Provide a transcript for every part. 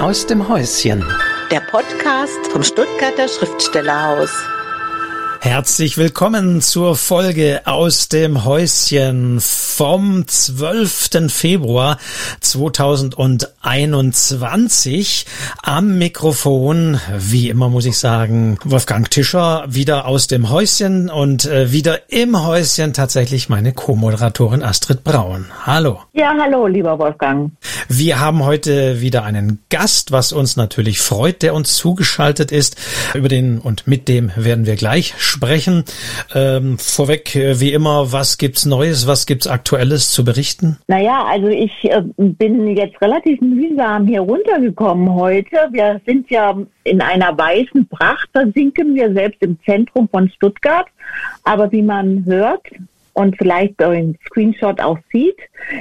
aus dem Häuschen. Der Podcast vom Stuttgarter Schriftstellerhaus. Herzlich willkommen zur Folge aus dem Häuschen vom 12. Februar 2021. Am Mikrofon, wie immer muss ich sagen, Wolfgang Tischer wieder aus dem Häuschen und äh, wieder im Häuschen tatsächlich meine Co-Moderatorin Astrid Braun. Hallo. Ja, hallo, lieber Wolfgang. Wir haben heute wieder einen Gast, was uns natürlich freut, der uns zugeschaltet ist. Über den und mit dem werden wir gleich sprechen. Ähm, vorweg, äh, wie immer, was gibt's Neues, was gibt's Aktuelles zu berichten? Naja, also ich äh, bin jetzt relativ mühsam hier runtergekommen heute. Wir sind ja in einer weißen Pracht, da sinken wir selbst im Zentrum von Stuttgart. Aber wie man hört, und vielleicht ein Screenshot auch sieht.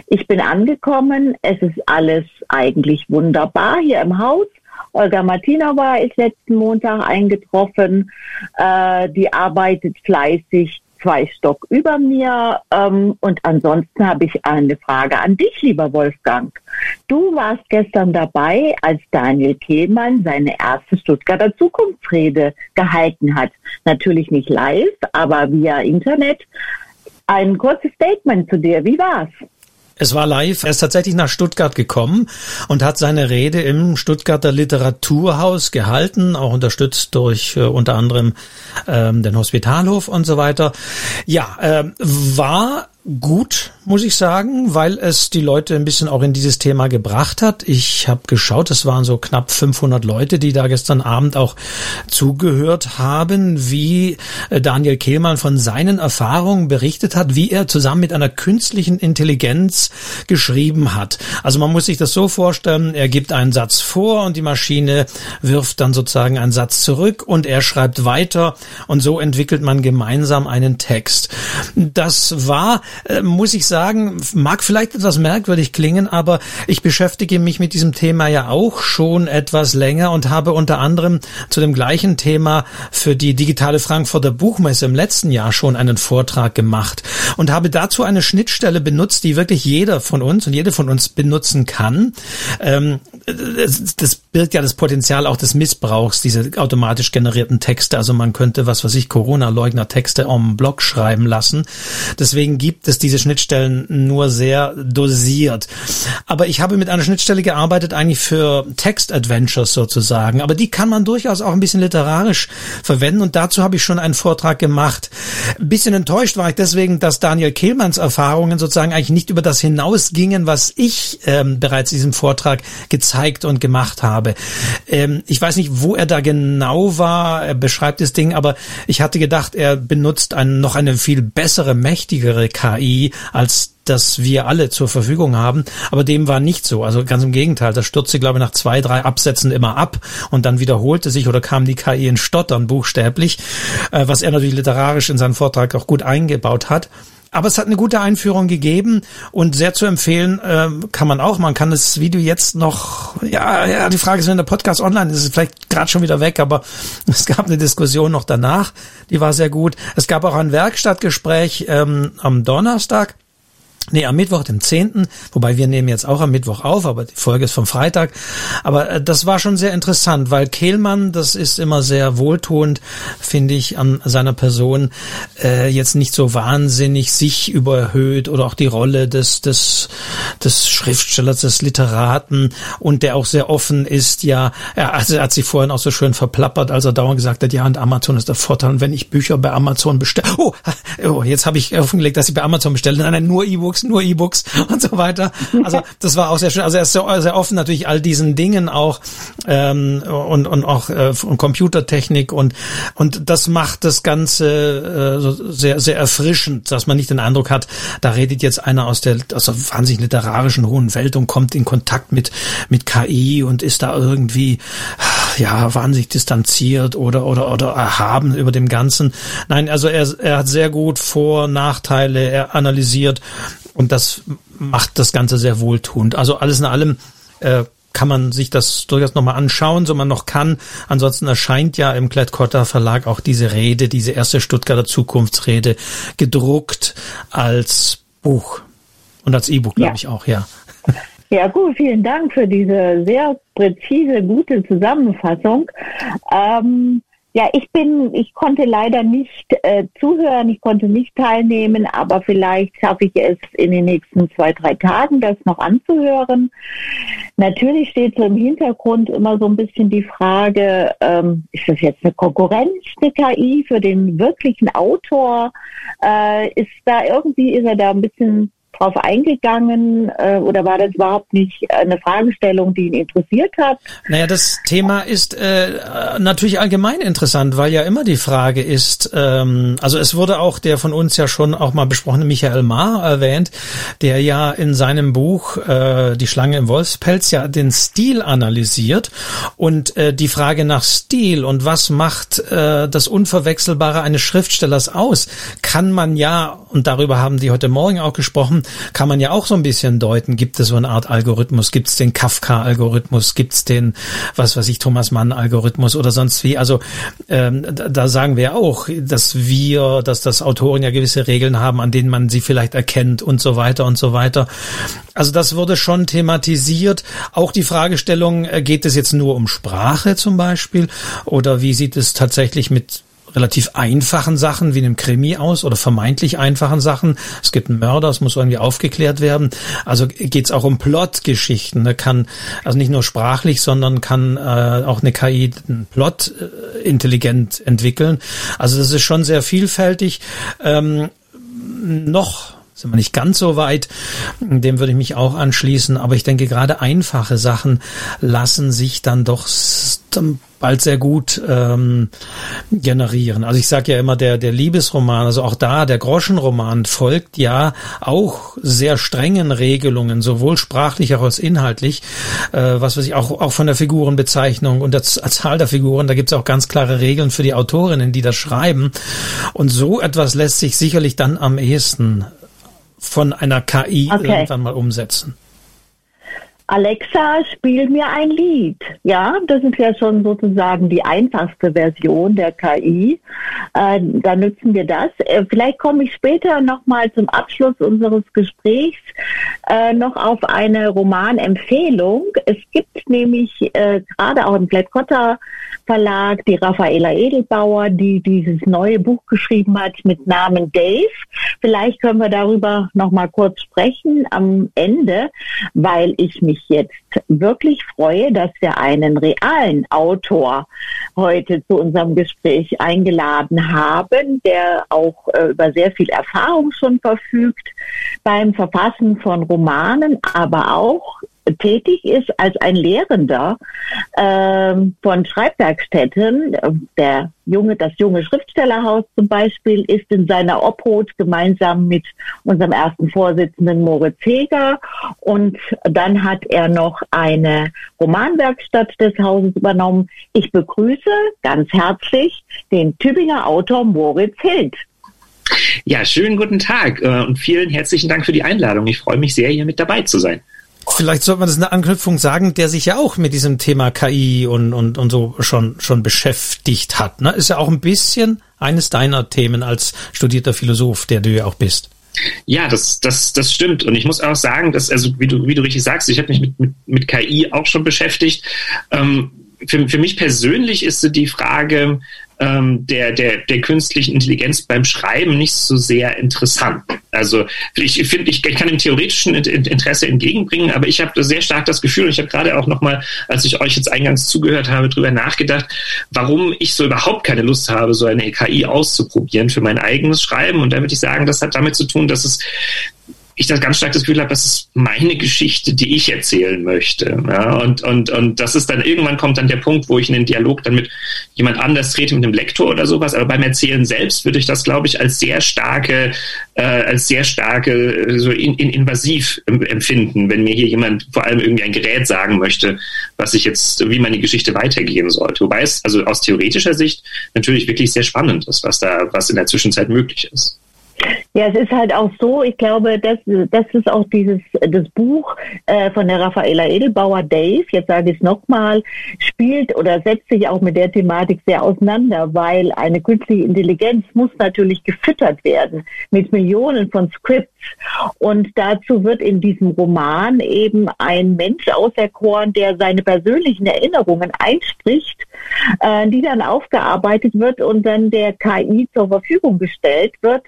Ich bin angekommen. Es ist alles eigentlich wunderbar hier im Haus. Olga Martinova ist letzten Montag eingetroffen. Äh, die arbeitet fleißig zwei Stock über mir. Ähm, und ansonsten habe ich eine Frage an dich, lieber Wolfgang. Du warst gestern dabei, als Daniel Kehlmann seine erste Stuttgarter Zukunftsrede gehalten hat. Natürlich nicht live, aber via Internet. Ein kurzes Statement zu dir. Wie war's? Es war live. Er ist tatsächlich nach Stuttgart gekommen und hat seine Rede im Stuttgarter Literaturhaus gehalten, auch unterstützt durch äh, unter anderem ähm, den Hospitalhof und so weiter. Ja, äh, war gut, muss ich sagen, weil es die Leute ein bisschen auch in dieses Thema gebracht hat. Ich habe geschaut, es waren so knapp 500 Leute, die da gestern Abend auch zugehört haben, wie äh, Daniel Kehlmann von seinen Erfahrungen berichtet hat, wie er zusammen mit einer künstlichen Intelligenz geschrieben hat. Also man muss sich das so vorstellen, er gibt einen Satz vor und die Maschine wirft dann sozusagen einen Satz zurück und er schreibt weiter und so entwickelt man gemeinsam einen Text. Das war äh, muss ich sagen, mag vielleicht etwas merkwürdig klingen, aber ich beschäftige mich mit diesem Thema ja auch schon etwas länger und habe unter anderem zu dem gleichen Thema für die digitale Frankfurter Buchmesse im letzten Jahr schon einen Vortrag gemacht und habe dazu eine Schnittstelle benutzt, die wirklich jeder von uns und jede von uns benutzen kann. Ähm, das birgt ja das Potenzial auch des Missbrauchs, diese automatisch generierten Texte. Also man könnte, was weiß ich, Corona-Leugner-Texte am Blog schreiben lassen. Deswegen gibt es diese Schnittstellen nur sehr dosiert. Aber ich habe mit einer Schnittstelle gearbeitet, eigentlich für Text-Adventures sozusagen. Aber die kann man durchaus auch ein bisschen literarisch verwenden und dazu habe ich schon einen Vortrag gemacht. Ein bisschen enttäuscht war ich deswegen, dass Daniel Kehlmanns Erfahrungen sozusagen eigentlich nicht über das hinausgingen, was ich ähm, bereits in diesem Vortrag gezeigt und gemacht habe. Ähm, ich weiß nicht, wo er da genau war, er beschreibt das Ding, aber ich hatte gedacht, er benutzt ein, noch eine viel bessere, mächtigere KI KI als das wir alle zur Verfügung haben. Aber dem war nicht so. Also ganz im Gegenteil. Das stürzte, glaube ich, nach zwei, drei Absätzen immer ab und dann wiederholte sich oder kam die KI in Stottern buchstäblich, äh, was er natürlich literarisch in seinen Vortrag auch gut eingebaut hat. Aber es hat eine gute Einführung gegeben und sehr zu empfehlen äh, kann man auch. Man kann das Video jetzt noch, ja, ja, die Frage ist, wenn der Podcast online ist, ist vielleicht gerade schon wieder weg, aber es gab eine Diskussion noch danach, die war sehr gut. Es gab auch ein Werkstattgespräch ähm, am Donnerstag Nee, am Mittwoch, dem 10., wobei wir nehmen jetzt auch am Mittwoch auf, aber die Folge ist vom Freitag. Aber äh, das war schon sehr interessant, weil Kehlmann, das ist immer sehr wohltuend, finde ich, an seiner Person, äh, jetzt nicht so wahnsinnig sich überhöht oder auch die Rolle des, des, des Schriftstellers, des Literaten und der auch sehr offen ist, ja, er, also er hat sich vorhin auch so schön verplappert, als er dauernd gesagt hat, ja, und Amazon ist der Vorteil, wenn ich Bücher bei Amazon bestelle, oh, oh jetzt habe ich offengelegt, dass ich bei Amazon bestelle, nein, nein, nur E-Books E-Books, nur E-Books und so weiter. Also das war auch sehr schön. Also er ist sehr, sehr offen natürlich all diesen Dingen auch ähm, und, und auch äh, und Computertechnik und und das macht das Ganze äh, sehr sehr erfrischend, dass man nicht den Eindruck hat, da redet jetzt einer aus der aus der wahnsinnig literarischen hohen Welt und kommt in Kontakt mit mit KI und ist da irgendwie ja wahnsinnig distanziert oder oder oder erhaben über dem Ganzen. Nein, also er er hat sehr gut Vor Nachteile, er analysiert und das macht das Ganze sehr wohltuend. Also alles in allem äh, kann man sich das durchaus nochmal anschauen, so man noch kann. Ansonsten erscheint ja im Klett-Cotta Verlag auch diese Rede, diese erste Stuttgarter Zukunftsrede gedruckt als Buch und als E-Book, glaube ja. ich auch, ja. Ja, gut, vielen Dank für diese sehr präzise, gute Zusammenfassung. Ähm, ja, ich bin, ich konnte leider nicht äh, zuhören, ich konnte nicht teilnehmen, aber vielleicht schaffe ich es in den nächsten zwei, drei Tagen, das noch anzuhören. Natürlich steht so im Hintergrund immer so ein bisschen die Frage, ähm, ist das jetzt eine Konkurrenz, eine KI für den wirklichen Autor? Äh, ist da irgendwie, ist er da ein bisschen drauf eingegangen äh, oder war das überhaupt nicht eine Fragestellung, die ihn interessiert hat? Naja, das Thema ist äh, natürlich allgemein interessant, weil ja immer die Frage ist, ähm, also es wurde auch der von uns ja schon auch mal besprochene Michael Mahr erwähnt, der ja in seinem Buch äh, Die Schlange im Wolfspelz ja den Stil analysiert und äh, die Frage nach Stil und was macht äh, das Unverwechselbare eines Schriftstellers aus, kann man ja, und darüber haben die heute Morgen auch gesprochen, kann man ja auch so ein bisschen deuten. Gibt es so eine Art Algorithmus? Gibt es den Kafka-Algorithmus? Gibt es den, was weiß ich, Thomas Mann-Algorithmus oder sonst wie? Also ähm, da, sagen wir auch, dass wir, dass das Autoren ja gewisse Regeln haben, an denen man sie vielleicht erkennt und so weiter und so weiter. Also das wurde schon thematisiert. Auch die Fragestellung, äh, geht es jetzt nur um Sprache zum Beispiel? Oder wie sieht es tatsächlich mit relativ einfachen Sachen wie einem Krimi aus oder vermeintlich einfachen Sachen. Es gibt einen Mörder, es muss irgendwie aufgeklärt werden. Also geht es auch um Plot-Geschichten. Da kann also nicht nur sprachlich, sondern kann äh, auch eine KI einen Plot äh, intelligent entwickeln. Also das ist schon sehr vielfältig. Ähm, noch sind wir nicht ganz so weit. Dem würde ich mich auch anschließen. Aber ich denke, gerade einfache Sachen lassen sich dann doch bald sehr gut ähm, generieren. Also ich sage ja immer, der, der Liebesroman, also auch da, der Groschenroman folgt ja auch sehr strengen Regelungen, sowohl sprachlich als auch inhaltlich, äh, was weiß ich, auch, auch von der Figurenbezeichnung und der Zahl der Figuren, da gibt es auch ganz klare Regeln für die Autorinnen, die das schreiben. Und so etwas lässt sich sicherlich dann am ehesten von einer KI okay. irgendwann mal umsetzen. Alexa, spiel mir ein Lied. Ja, das ist ja schon sozusagen die einfachste Version der KI. Äh, da nutzen wir das. Äh, vielleicht komme ich später nochmal zum Abschluss unseres Gesprächs äh, noch auf eine Romanempfehlung. Es gibt nämlich äh, gerade auch im Flat-Cotta Verlag die Raffaela Edelbauer, die dieses neue Buch geschrieben hat mit Namen Dave. Vielleicht können wir darüber nochmal kurz sprechen am Ende, weil ich mich jetzt wirklich freue, dass wir einen realen Autor heute zu unserem Gespräch eingeladen haben, der auch äh, über sehr viel Erfahrung schon verfügt beim Verfassen von Romanen, aber auch tätig ist als ein Lehrender äh, von Schreibwerkstätten. Der junge, das junge Schriftstellerhaus zum Beispiel ist in seiner Obhut gemeinsam mit unserem ersten Vorsitzenden Moritz Heger. Und dann hat er noch eine Romanwerkstatt des Hauses übernommen. Ich begrüße ganz herzlich den Tübinger Autor Moritz Hild. Ja, schönen guten Tag äh, und vielen herzlichen Dank für die Einladung. Ich freue mich sehr, hier mit dabei zu sein. Vielleicht sollte man das eine Anknüpfung sagen, der sich ja auch mit diesem Thema KI und, und, und so schon, schon beschäftigt hat. Ne? Ist ja auch ein bisschen eines deiner Themen als studierter Philosoph, der du ja auch bist. Ja, das, das, das stimmt. Und ich muss auch sagen, dass, also wie du, wie du richtig sagst, ich habe mich mit, mit, mit KI auch schon beschäftigt. Ähm, für, für mich persönlich ist so die Frage, ähm, der, der, der künstlichen Intelligenz beim Schreiben nicht so sehr interessant. Also ich finde, ich, ich kann dem theoretischen Interesse entgegenbringen, aber ich habe sehr stark das Gefühl, und ich habe gerade auch nochmal, als ich euch jetzt eingangs zugehört habe, drüber nachgedacht, warum ich so überhaupt keine Lust habe, so eine KI auszuprobieren für mein eigenes Schreiben. Und da würde ich sagen, das hat damit zu tun, dass es ich das ganz stark das Gefühl habe, das ist meine Geschichte, die ich erzählen möchte. Ja, und, und, und das ist dann irgendwann kommt dann der Punkt, wo ich in den Dialog dann mit jemand anders trete, mit einem Lektor oder sowas. Aber beim Erzählen selbst würde ich das, glaube ich, als sehr starke, äh, als sehr starke, so in, in invasiv empfinden, wenn mir hier jemand vor allem irgendwie ein Gerät sagen möchte, was ich jetzt, wie meine Geschichte weitergehen sollte. Wobei es also aus theoretischer Sicht natürlich wirklich sehr spannend ist, was da, was in der Zwischenzeit möglich ist. Ja, es ist halt auch so, ich glaube, das, das ist auch dieses das Buch äh, von der Raffaela Edelbauer, Dave, jetzt sage ich es nochmal, spielt oder setzt sich auch mit der Thematik sehr auseinander, weil eine künstliche Intelligenz muss natürlich gefüttert werden mit Millionen von Scripts. Und dazu wird in diesem Roman eben ein Mensch auserkoren, der seine persönlichen Erinnerungen einspricht, äh, die dann aufgearbeitet wird und dann der KI zur Verfügung gestellt wird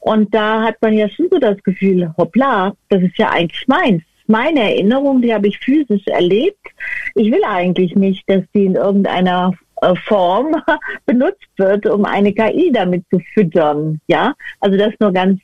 und da hat man ja schon so das Gefühl, hoppla, das ist ja eigentlich meins. Meine Erinnerung, die habe ich physisch erlebt. Ich will eigentlich nicht, dass die in irgendeiner äh, Form benutzt wird, um eine KI damit zu füttern. Ja, also das nur ganz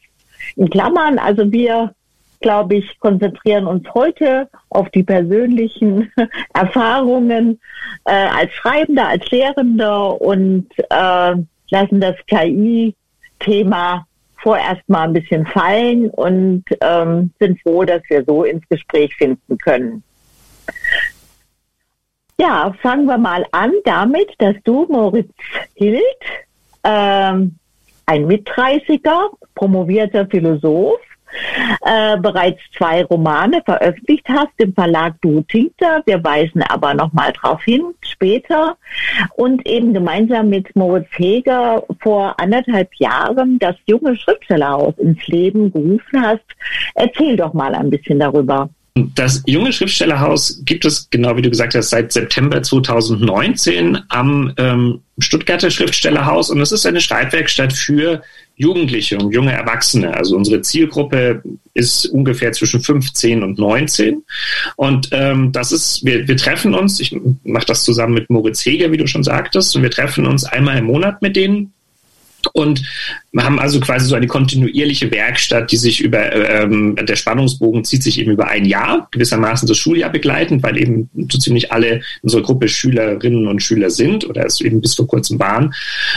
in Klammern. Also wir, glaube ich, konzentrieren uns heute auf die persönlichen Erfahrungen äh, als Schreibender, als Lehrender und äh, lassen das KI-Thema vorerst mal ein bisschen fallen und ähm, sind froh, dass wir so ins Gespräch finden können. Ja, fangen wir mal an damit, dass du, Moritz Hild, ähm, ein Mitreißiger, promovierter Philosoph, äh, bereits zwei Romane veröffentlicht hast im Verlag Du Tinter. Wir weisen aber nochmal darauf hin später. Und eben gemeinsam mit Moritz Heger vor anderthalb Jahren das junge Schriftstellerhaus ins Leben gerufen hast. Erzähl doch mal ein bisschen darüber. Das junge Schriftstellerhaus gibt es, genau wie du gesagt hast, seit September 2019 am ähm, Stuttgarter Schriftstellerhaus und es ist eine Schreibwerkstatt für Jugendliche und junge Erwachsene. Also unsere Zielgruppe ist ungefähr zwischen 15 und 19. Und ähm, das ist, wir, wir treffen uns, ich mache das zusammen mit Moritz Heger, wie du schon sagtest, und wir treffen uns einmal im Monat mit denen und wir haben also quasi so eine kontinuierliche Werkstatt, die sich über, ähm, der Spannungsbogen zieht sich eben über ein Jahr, gewissermaßen das Schuljahr begleitend, weil eben so ziemlich alle unserer Gruppe Schülerinnen und Schüler sind oder es eben bis vor kurzem waren.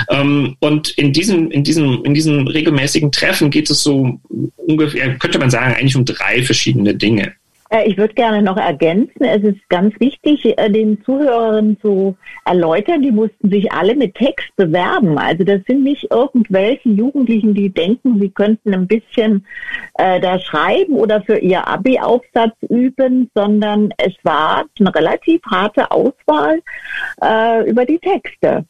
Ähm, und in diesen, in diesen, in diesen regelmäßigen Treffen geht es so ungefähr, könnte man sagen, eigentlich um drei verschiedene Dinge. Äh, ich würde gerne noch ergänzen, es ist ganz wichtig, äh, den Zuhörerinnen zu erläutern, die mussten sich alle mit Text bewerben. Also das sind nicht irgendwelche Jugendlichen, die denken, sie könnten ein bisschen äh, da schreiben oder für ihr Abi-Aufsatz üben, sondern es war eine relativ harte Auswahl äh, über die Texte.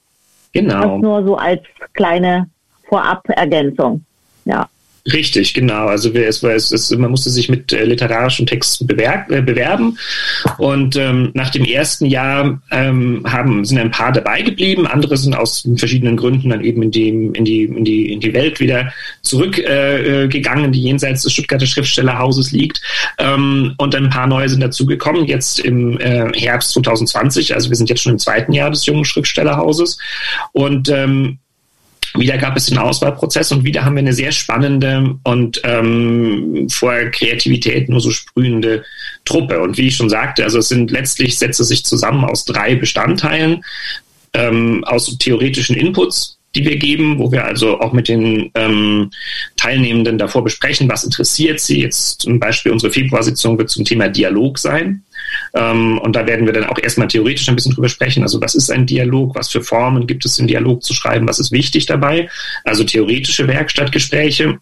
Genau. Das nur so als kleine Vorab-Ergänzung. Ja. Richtig, genau. Also wir, es, es, es, man musste sich mit äh, literarischen Texten bewerb, äh, bewerben. Und ähm, nach dem ersten Jahr ähm, haben, sind ein paar dabei geblieben. Andere sind aus verschiedenen Gründen dann eben in die, in die, in die, in die Welt wieder zurückgegangen, äh, äh die jenseits des Stuttgarter Schriftstellerhauses liegt. Ähm, und ein paar neue sind dazugekommen, jetzt im äh, Herbst 2020. Also wir sind jetzt schon im zweiten Jahr des jungen Schriftstellerhauses. Und ähm, wieder gab es den Auswahlprozess und wieder haben wir eine sehr spannende und ähm, vor Kreativität nur so sprühende Truppe. Und wie ich schon sagte, also es sind letztlich setzt es sich zusammen aus drei Bestandteilen, ähm, aus theoretischen Inputs, die wir geben, wo wir also auch mit den ähm, Teilnehmenden davor besprechen, was interessiert sie. Jetzt zum Beispiel unsere Februarsitzung wird zum Thema Dialog sein. Ähm, und da werden wir dann auch erstmal theoretisch ein bisschen drüber sprechen. Also was ist ein Dialog? Was für Formen gibt es im Dialog zu schreiben? Was ist wichtig dabei? Also theoretische Werkstattgespräche.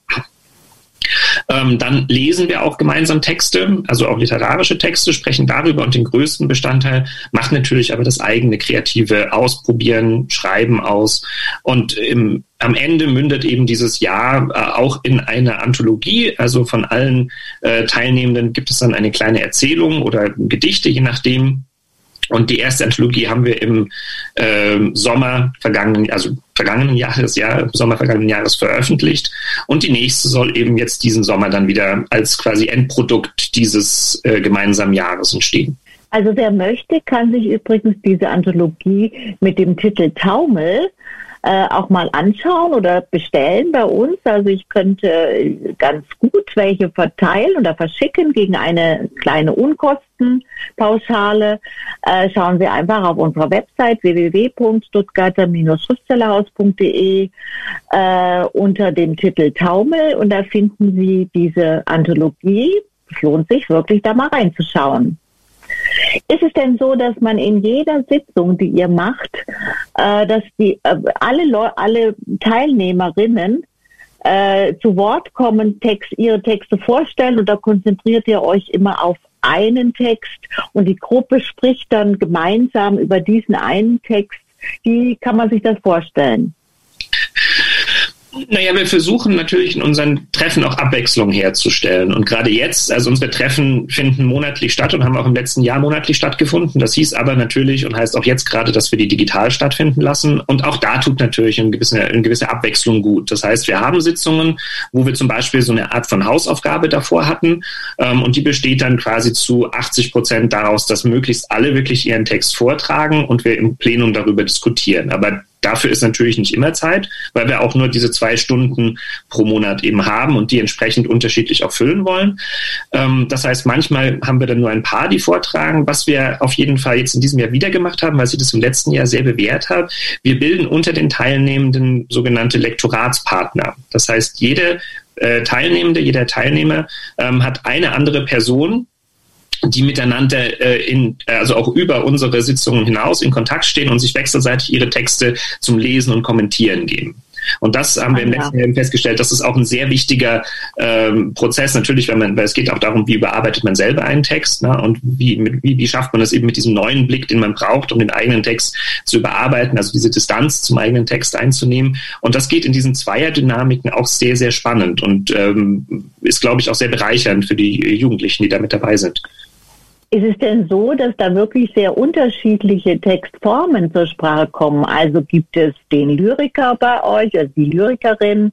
Ähm, dann lesen wir auch gemeinsam Texte, also auch literarische Texte, sprechen darüber und den größten Bestandteil macht natürlich aber das eigene kreative Ausprobieren, Schreiben aus. Und im am Ende mündet eben dieses Jahr äh, auch in eine Anthologie. Also von allen äh, Teilnehmenden gibt es dann eine kleine Erzählung oder Gedichte, je nachdem. Und die erste Anthologie haben wir im äh, Sommer vergangenen, also vergangenen Jahres, ja, Sommer vergangenen Jahres veröffentlicht. Und die nächste soll eben jetzt diesen Sommer dann wieder als quasi Endprodukt dieses äh, gemeinsamen Jahres entstehen. Also wer möchte, kann sich übrigens diese Anthologie mit dem Titel Taumel äh, auch mal anschauen oder bestellen bei uns. Also ich könnte ganz gut welche verteilen oder verschicken gegen eine kleine Unkostenpauschale. Äh, schauen Sie einfach auf unserer Website www.stuttgarter-schriftstellerhaus.de äh, unter dem Titel Taumel und da finden Sie diese Anthologie. Es lohnt sich wirklich da mal reinzuschauen. Ist es denn so, dass man in jeder Sitzung, die ihr macht, äh, dass die äh, alle Leu alle Teilnehmerinnen äh, zu Wort kommen, Text, ihre Texte vorstellen da konzentriert ihr euch immer auf einen Text und die Gruppe spricht dann gemeinsam über diesen einen Text. Wie kann man sich das vorstellen? Naja, wir versuchen natürlich in unseren Treffen auch Abwechslung herzustellen. Und gerade jetzt, also unsere Treffen finden monatlich statt und haben auch im letzten Jahr monatlich stattgefunden. Das hieß aber natürlich und heißt auch jetzt gerade, dass wir die digital stattfinden lassen. Und auch da tut natürlich eine gewisse, eine gewisse Abwechslung gut. Das heißt, wir haben Sitzungen, wo wir zum Beispiel so eine Art von Hausaufgabe davor hatten. Ähm, und die besteht dann quasi zu 80 Prozent daraus, dass möglichst alle wirklich ihren Text vortragen und wir im Plenum darüber diskutieren. Aber Dafür ist natürlich nicht immer Zeit, weil wir auch nur diese zwei Stunden pro Monat eben haben und die entsprechend unterschiedlich auch füllen wollen. Ähm, das heißt, manchmal haben wir dann nur ein paar, die vortragen. Was wir auf jeden Fall jetzt in diesem Jahr wieder gemacht haben, weil sich das im letzten Jahr sehr bewährt hat, wir bilden unter den Teilnehmenden sogenannte Lektoratspartner. Das heißt, jede äh, Teilnehmende, jeder Teilnehmer ähm, hat eine andere Person, die miteinander äh, in, also auch über unsere Sitzungen hinaus in Kontakt stehen und sich wechselseitig ihre Texte zum Lesen und Kommentieren geben. Und das haben wir im ah, letzten Jahr festgestellt. Das ist auch ein sehr wichtiger ähm, Prozess. Natürlich, wenn man, weil es geht auch darum, wie überarbeitet man selber einen Text ne? und wie, mit, wie, wie schafft man das eben mit diesem neuen Blick, den man braucht, um den eigenen Text zu überarbeiten, also diese Distanz zum eigenen Text einzunehmen. Und das geht in diesen Zweierdynamiken auch sehr, sehr spannend und ähm, ist, glaube ich, auch sehr bereichernd für die Jugendlichen, die da mit dabei sind. Ist es denn so, dass da wirklich sehr unterschiedliche Textformen zur Sprache kommen? Also gibt es den Lyriker bei euch, also die Lyrikerin?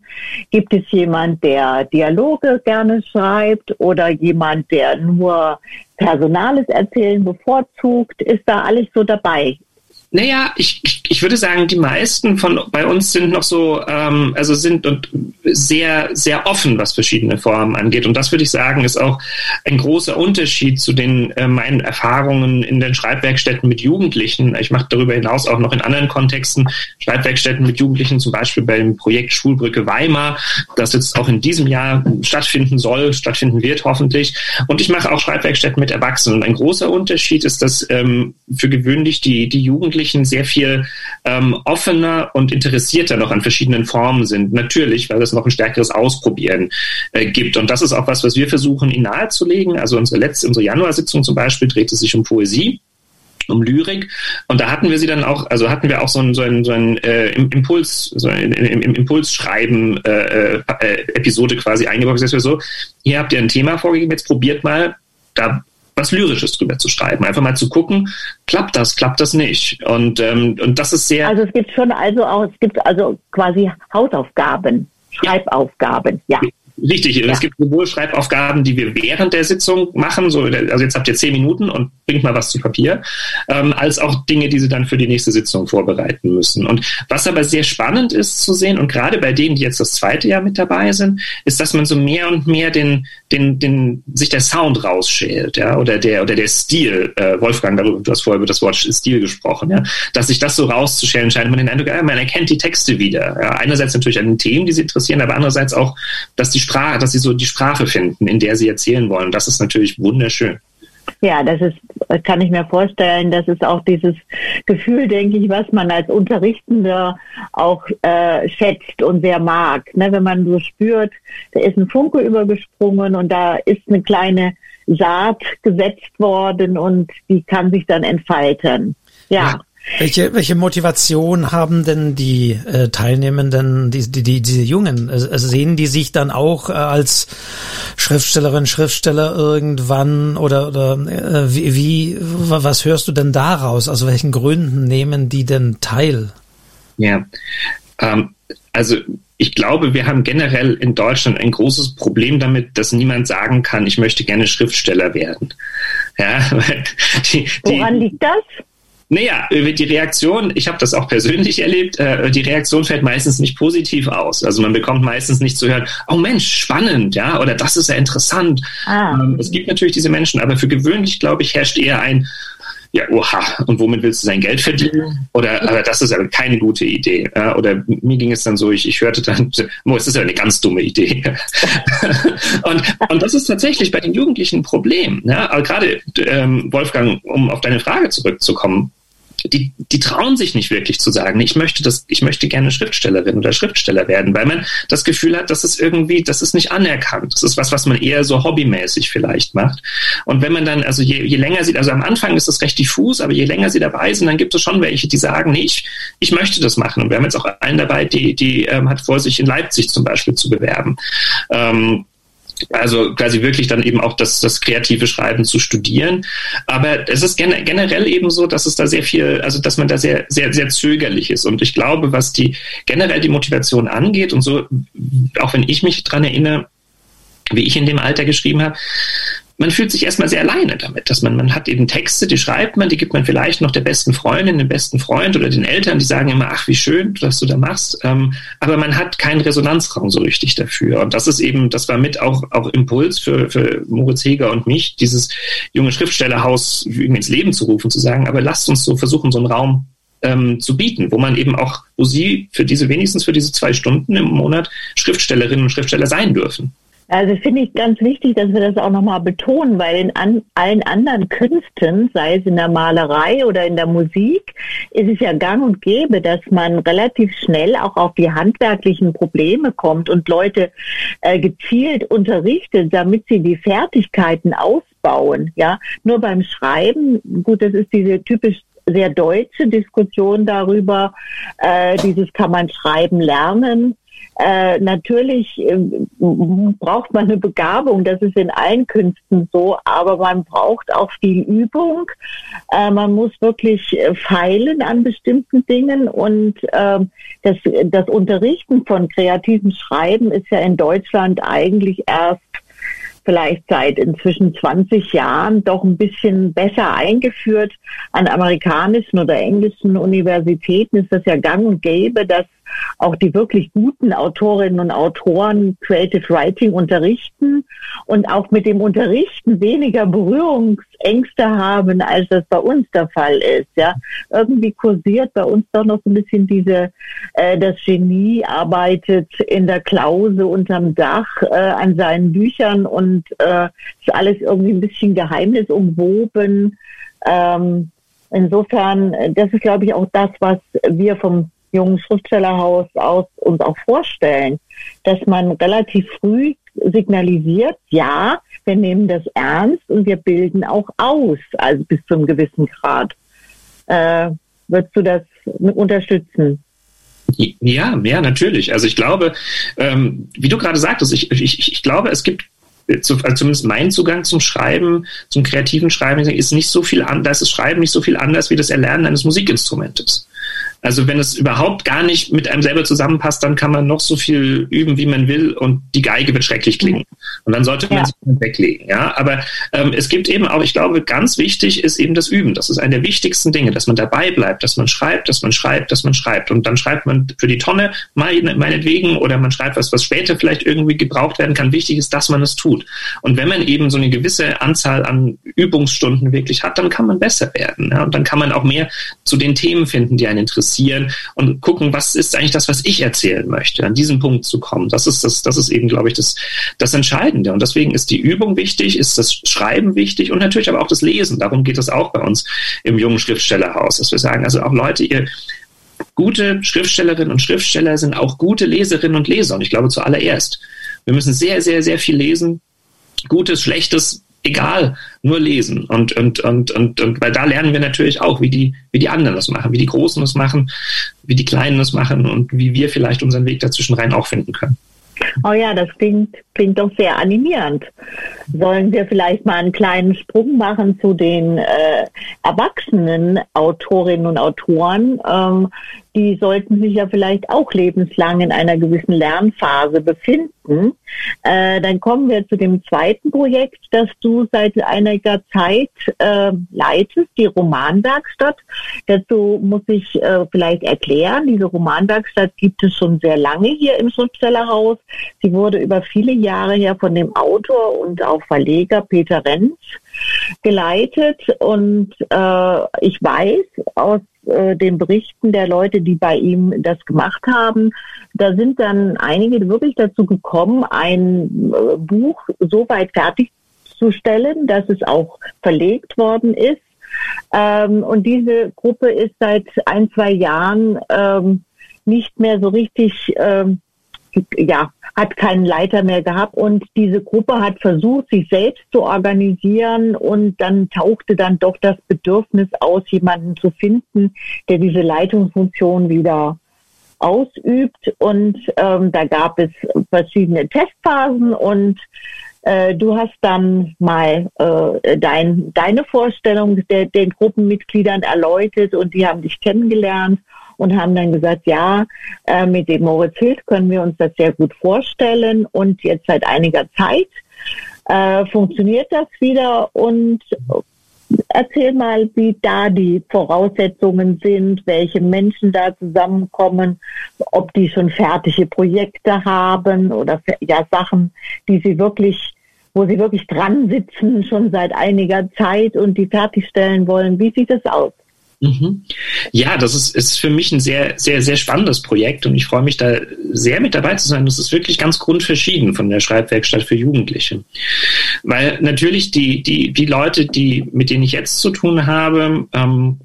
Gibt es jemand, der Dialoge gerne schreibt oder jemand, der nur Personales erzählen bevorzugt? Ist da alles so dabei? Naja, ich, ich, würde sagen, die meisten von bei uns sind noch so, ähm, also sind und sehr, sehr offen, was verschiedene Formen angeht. Und das würde ich sagen, ist auch ein großer Unterschied zu den äh, meinen Erfahrungen in den Schreibwerkstätten mit Jugendlichen. Ich mache darüber hinaus auch noch in anderen Kontexten Schreibwerkstätten mit Jugendlichen, zum Beispiel beim Projekt Schulbrücke Weimar, das jetzt auch in diesem Jahr stattfinden soll, stattfinden wird hoffentlich. Und ich mache auch Schreibwerkstätten mit Erwachsenen. Und ein großer Unterschied ist, dass ähm, für gewöhnlich die, die Jugendlichen Jugendlichen sehr viel ähm, offener und interessierter noch an verschiedenen Formen sind. Natürlich, weil es noch ein stärkeres Ausprobieren äh, gibt. Und das ist auch was, was wir versuchen, ihnen nahezulegen. Also unsere letzte, unsere Januarsitzung zum Beispiel dreht es sich um Poesie um Lyrik. Und da hatten wir sie dann auch, also hatten wir auch so ein, so ein, so ein äh, Impuls, so ein im, im Impulsschreiben äh, äh, Episode quasi eingebaut. Das heißt so, hier habt ihr ein Thema vorgegeben, jetzt probiert mal da was Lyrisches drüber zu schreiben. Einfach mal zu gucken, klappt das, klappt das nicht. Und, ähm, und das ist sehr. Also es gibt schon also auch, es gibt also quasi Hausaufgaben, Schreibaufgaben, ja. ja. Richtig, ja. es gibt sowohl Schreibaufgaben, die wir während der Sitzung machen, so, also jetzt habt ihr zehn Minuten und bringt mal was zu Papier, ähm, als auch Dinge, die sie dann für die nächste Sitzung vorbereiten müssen. Und was aber sehr spannend ist zu sehen, und gerade bei denen, die jetzt das zweite Jahr mit dabei sind, ist, dass man so mehr und mehr den, den, den, sich der Sound rausschält, ja, oder der, oder der Stil, äh, Wolfgang, darüber, du hast vorher über das Wort Stil gesprochen, ja, dass sich das so rauszuschälen scheint, man den Eindruck, ja, man erkennt die Texte wieder. Ja, einerseits natürlich an den Themen, die sie interessieren, aber andererseits auch, dass die Sprache, dass sie so die Sprache finden, in der sie erzählen wollen. Das ist natürlich wunderschön. Ja, das ist, kann ich mir vorstellen, das ist auch dieses Gefühl, denke ich, was man als Unterrichtender auch äh, schätzt und sehr mag. Ne, wenn man so spürt, da ist ein Funke übergesprungen und da ist eine kleine Saat gesetzt worden und die kann sich dann entfalten. Ja. ja. Welche, welche Motivation haben denn die äh, Teilnehmenden, die, die, die, diese Jungen? Also sehen die sich dann auch äh, als Schriftstellerin, Schriftsteller irgendwann oder, oder äh, wie, wie, was hörst du denn daraus? Aus welchen Gründen nehmen die denn teil? Ja, ähm, also ich glaube, wir haben generell in Deutschland ein großes Problem damit, dass niemand sagen kann, ich möchte gerne Schriftsteller werden. Ja, die, die, Woran liegt das? Naja, die Reaktion, ich habe das auch persönlich erlebt, äh, die Reaktion fällt meistens nicht positiv aus. Also man bekommt meistens nicht zu hören, oh Mensch, spannend, ja, oder das ist ja interessant. Ah. Ähm, es gibt natürlich diese Menschen, aber für gewöhnlich, glaube ich, herrscht eher ein, ja, oha, und womit willst du sein Geld verdienen? Oder aber das ist aber keine gute Idee. Oder mir ging es dann so, ich, ich hörte dann, oh, es ist ja eine ganz dumme Idee. und, und das ist tatsächlich bei den Jugendlichen ein Problem. Ja, aber gerade, ähm, Wolfgang, um auf deine Frage zurückzukommen, die, die trauen sich nicht wirklich zu sagen, ich möchte das, ich möchte gerne Schriftstellerin oder Schriftsteller werden, weil man das Gefühl hat, dass es irgendwie, das ist nicht anerkannt. Das ist was, was man eher so hobbymäßig vielleicht macht. Und wenn man dann, also je, je länger sie, also am Anfang ist das recht diffus, aber je länger sie dabei sind, dann gibt es schon welche, die sagen, nee, ich, ich möchte das machen. Und wir haben jetzt auch einen dabei, die, die ähm, hat vor, sich in Leipzig zum Beispiel zu bewerben. Ähm, also quasi wirklich dann eben auch das, das kreative Schreiben zu studieren. Aber es ist generell eben so, dass es da sehr viel, also dass man da sehr, sehr, sehr zögerlich ist. Und ich glaube, was die generell die Motivation angeht und so, auch wenn ich mich dran erinnere, wie ich in dem Alter geschrieben habe, man fühlt sich erstmal sehr alleine damit, dass man, man hat eben Texte, die schreibt man, die gibt man vielleicht noch der besten Freundin, dem besten Freund oder den Eltern, die sagen immer, ach, wie schön, was du da machst. Ähm, aber man hat keinen Resonanzraum so richtig dafür. Und das ist eben, das war mit auch, auch Impuls für, für Moritz Heger und mich, dieses junge Schriftstellerhaus ins Leben zu rufen, zu sagen, aber lasst uns so versuchen, so einen Raum ähm, zu bieten, wo man eben auch, wo sie für diese, wenigstens für diese zwei Stunden im Monat Schriftstellerinnen und Schriftsteller sein dürfen. Also finde ich ganz wichtig, dass wir das auch nochmal betonen, weil in an, allen anderen Künsten, sei es in der Malerei oder in der Musik, ist es ja gang und gäbe, dass man relativ schnell auch auf die handwerklichen Probleme kommt und Leute äh, gezielt unterrichtet, damit sie die Fertigkeiten ausbauen. Ja, nur beim Schreiben, gut, das ist diese typisch sehr deutsche Diskussion darüber, äh, dieses kann man schreiben lernen. Äh, natürlich äh, braucht man eine Begabung, das ist in allen Künsten so, aber man braucht auch viel Übung. Äh, man muss wirklich äh, feilen an bestimmten Dingen und ähm, das, das Unterrichten von kreativem Schreiben ist ja in Deutschland eigentlich erst vielleicht seit inzwischen 20 Jahren doch ein bisschen besser eingeführt. An amerikanischen oder englischen Universitäten ist das ja gang und gäbe, dass auch die wirklich guten Autorinnen und Autoren Creative Writing unterrichten und auch mit dem Unterrichten weniger Berührungsängste haben, als das bei uns der Fall ist. Ja, irgendwie kursiert bei uns doch noch so ein bisschen diese, äh, das Genie arbeitet in der Klause unterm Dach äh, an seinen Büchern und äh, ist alles irgendwie ein bisschen geheimnisumwoben. Ähm, insofern, das ist, glaube ich, auch das, was wir vom jungen Schriftstellerhaus aus uns auch vorstellen, dass man relativ früh signalisiert, ja, wir nehmen das ernst und wir bilden auch aus, also bis zu einem gewissen Grad. Äh, würdest du das unterstützen? Ja, ja, natürlich. Also ich glaube, ähm, wie du gerade sagtest, ich, ich, ich glaube, es gibt also zumindest mein Zugang zum Schreiben, zum kreativen Schreiben ist nicht so viel anders, ist Schreiben nicht so viel anders wie das Erlernen eines Musikinstrumentes. Also wenn es überhaupt gar nicht mit einem selber zusammenpasst, dann kann man noch so viel üben, wie man will und die Geige wird schrecklich klingen. Und dann sollte man ja. sich weglegen. Ja, aber ähm, es gibt eben auch, ich glaube, ganz wichtig ist eben das Üben. Das ist eine der wichtigsten Dinge, dass man dabei bleibt, dass man schreibt, dass man schreibt, dass man schreibt. Und dann schreibt man für die Tonne meinetwegen oder man schreibt was, was später vielleicht irgendwie gebraucht werden kann. Wichtig ist, dass man es tut. Und wenn man eben so eine gewisse Anzahl an Übungsstunden wirklich hat, dann kann man besser werden. Ja? Und dann kann man auch mehr zu den Themen finden, die einen interessieren interessieren und gucken, was ist eigentlich das, was ich erzählen möchte, an diesen Punkt zu kommen. Das ist das, das ist eben, glaube ich, das, das Entscheidende. Und deswegen ist die Übung wichtig, ist das Schreiben wichtig und natürlich aber auch das Lesen. Darum geht es auch bei uns im jungen Schriftstellerhaus, dass wir sagen, also auch Leute, ihr gute Schriftstellerinnen und Schriftsteller sind auch gute Leserinnen und Leser. Und ich glaube zuallererst, wir müssen sehr, sehr, sehr viel lesen. Gutes, Schlechtes, egal, nur lesen. Und, und, und, und, und weil da lernen wir natürlich auch, wie die, wie die anderen das machen, wie die Großen das machen, wie die Kleinen das machen und wie wir vielleicht unseren Weg dazwischen rein auch finden können. Oh ja, das klingt, klingt doch sehr animierend. Sollen wir vielleicht mal einen kleinen Sprung machen zu den äh, erwachsenen Autorinnen und Autoren? Ähm, die sollten sich ja vielleicht auch lebenslang in einer gewissen Lernphase befinden. Äh, dann kommen wir zu dem zweiten Projekt, das du seit einiger Zeit äh, leitest, die Romanwerkstatt. Dazu muss ich äh, vielleicht erklären, diese Romanwerkstatt gibt es schon sehr lange hier im Schriftstellerhaus. Sie wurde über viele Jahre her von dem Autor und auch Verleger Peter Renz geleitet und äh, ich weiß aus äh, den Berichten der Leute, die bei ihm das gemacht haben, da sind dann einige wirklich dazu gekommen, ein äh, Buch so weit fertigzustellen, dass es auch verlegt worden ist. Ähm, und diese Gruppe ist seit ein, zwei Jahren ähm, nicht mehr so richtig, ähm, ja, hat keinen Leiter mehr gehabt. Und diese Gruppe hat versucht, sich selbst zu organisieren. Und dann tauchte dann doch das Bedürfnis aus, jemanden zu finden, der diese Leitungsfunktion wieder ausübt. Und ähm, da gab es verschiedene Testphasen. Und äh, du hast dann mal äh, dein, deine Vorstellung der, den Gruppenmitgliedern erläutert. Und die haben dich kennengelernt und haben dann gesagt, ja, äh, mit dem Moritz Hild können wir uns das sehr gut vorstellen und jetzt seit einiger Zeit äh, funktioniert das wieder und erzähl mal, wie da die Voraussetzungen sind, welche Menschen da zusammenkommen, ob die schon fertige Projekte haben oder ja Sachen, die sie wirklich, wo sie wirklich dran sitzen, schon seit einiger Zeit und die fertigstellen wollen. Wie sieht es aus? Mhm. Ja, das ist, ist für mich ein sehr, sehr, sehr spannendes Projekt und ich freue mich da sehr mit dabei zu sein. Das ist wirklich ganz grundverschieden von der Schreibwerkstatt für Jugendliche. Weil natürlich die, die, die Leute, die, mit denen ich jetzt zu tun habe, ähm,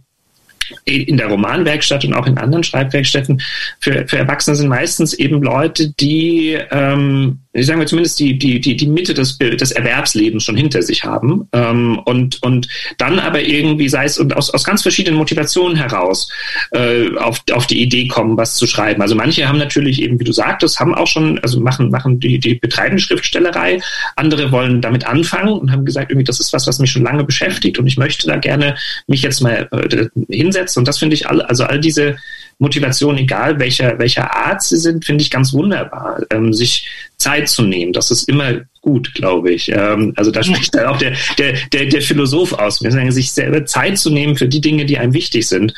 in der Romanwerkstatt und auch in anderen Schreibwerkstätten für, für Erwachsene sind meistens eben Leute, die ähm, sagen wir zumindest die, die, die, die Mitte des, des Erwerbslebens schon hinter sich haben ähm, und, und dann aber irgendwie, sei es und aus, aus ganz verschiedenen Motivationen heraus, äh, auf, auf die Idee kommen, was zu schreiben. Also manche haben natürlich eben, wie du sagtest, haben auch schon, also machen, machen die, die betreiben Schriftstellerei, andere wollen damit anfangen und haben gesagt, irgendwie, das ist was, was mich schon lange beschäftigt und ich möchte da gerne mich jetzt mal äh, hinsetzen. Und das finde ich all, also all diese Motivation, egal welcher, welcher Art sie sind, finde ich ganz wunderbar. Ähm, sich Zeit zu nehmen, das ist immer gut, glaube ich. Ähm, also da spricht dann auch der, der, der, der Philosoph aus. Sagen, sich selber Zeit zu nehmen für die Dinge, die einem wichtig sind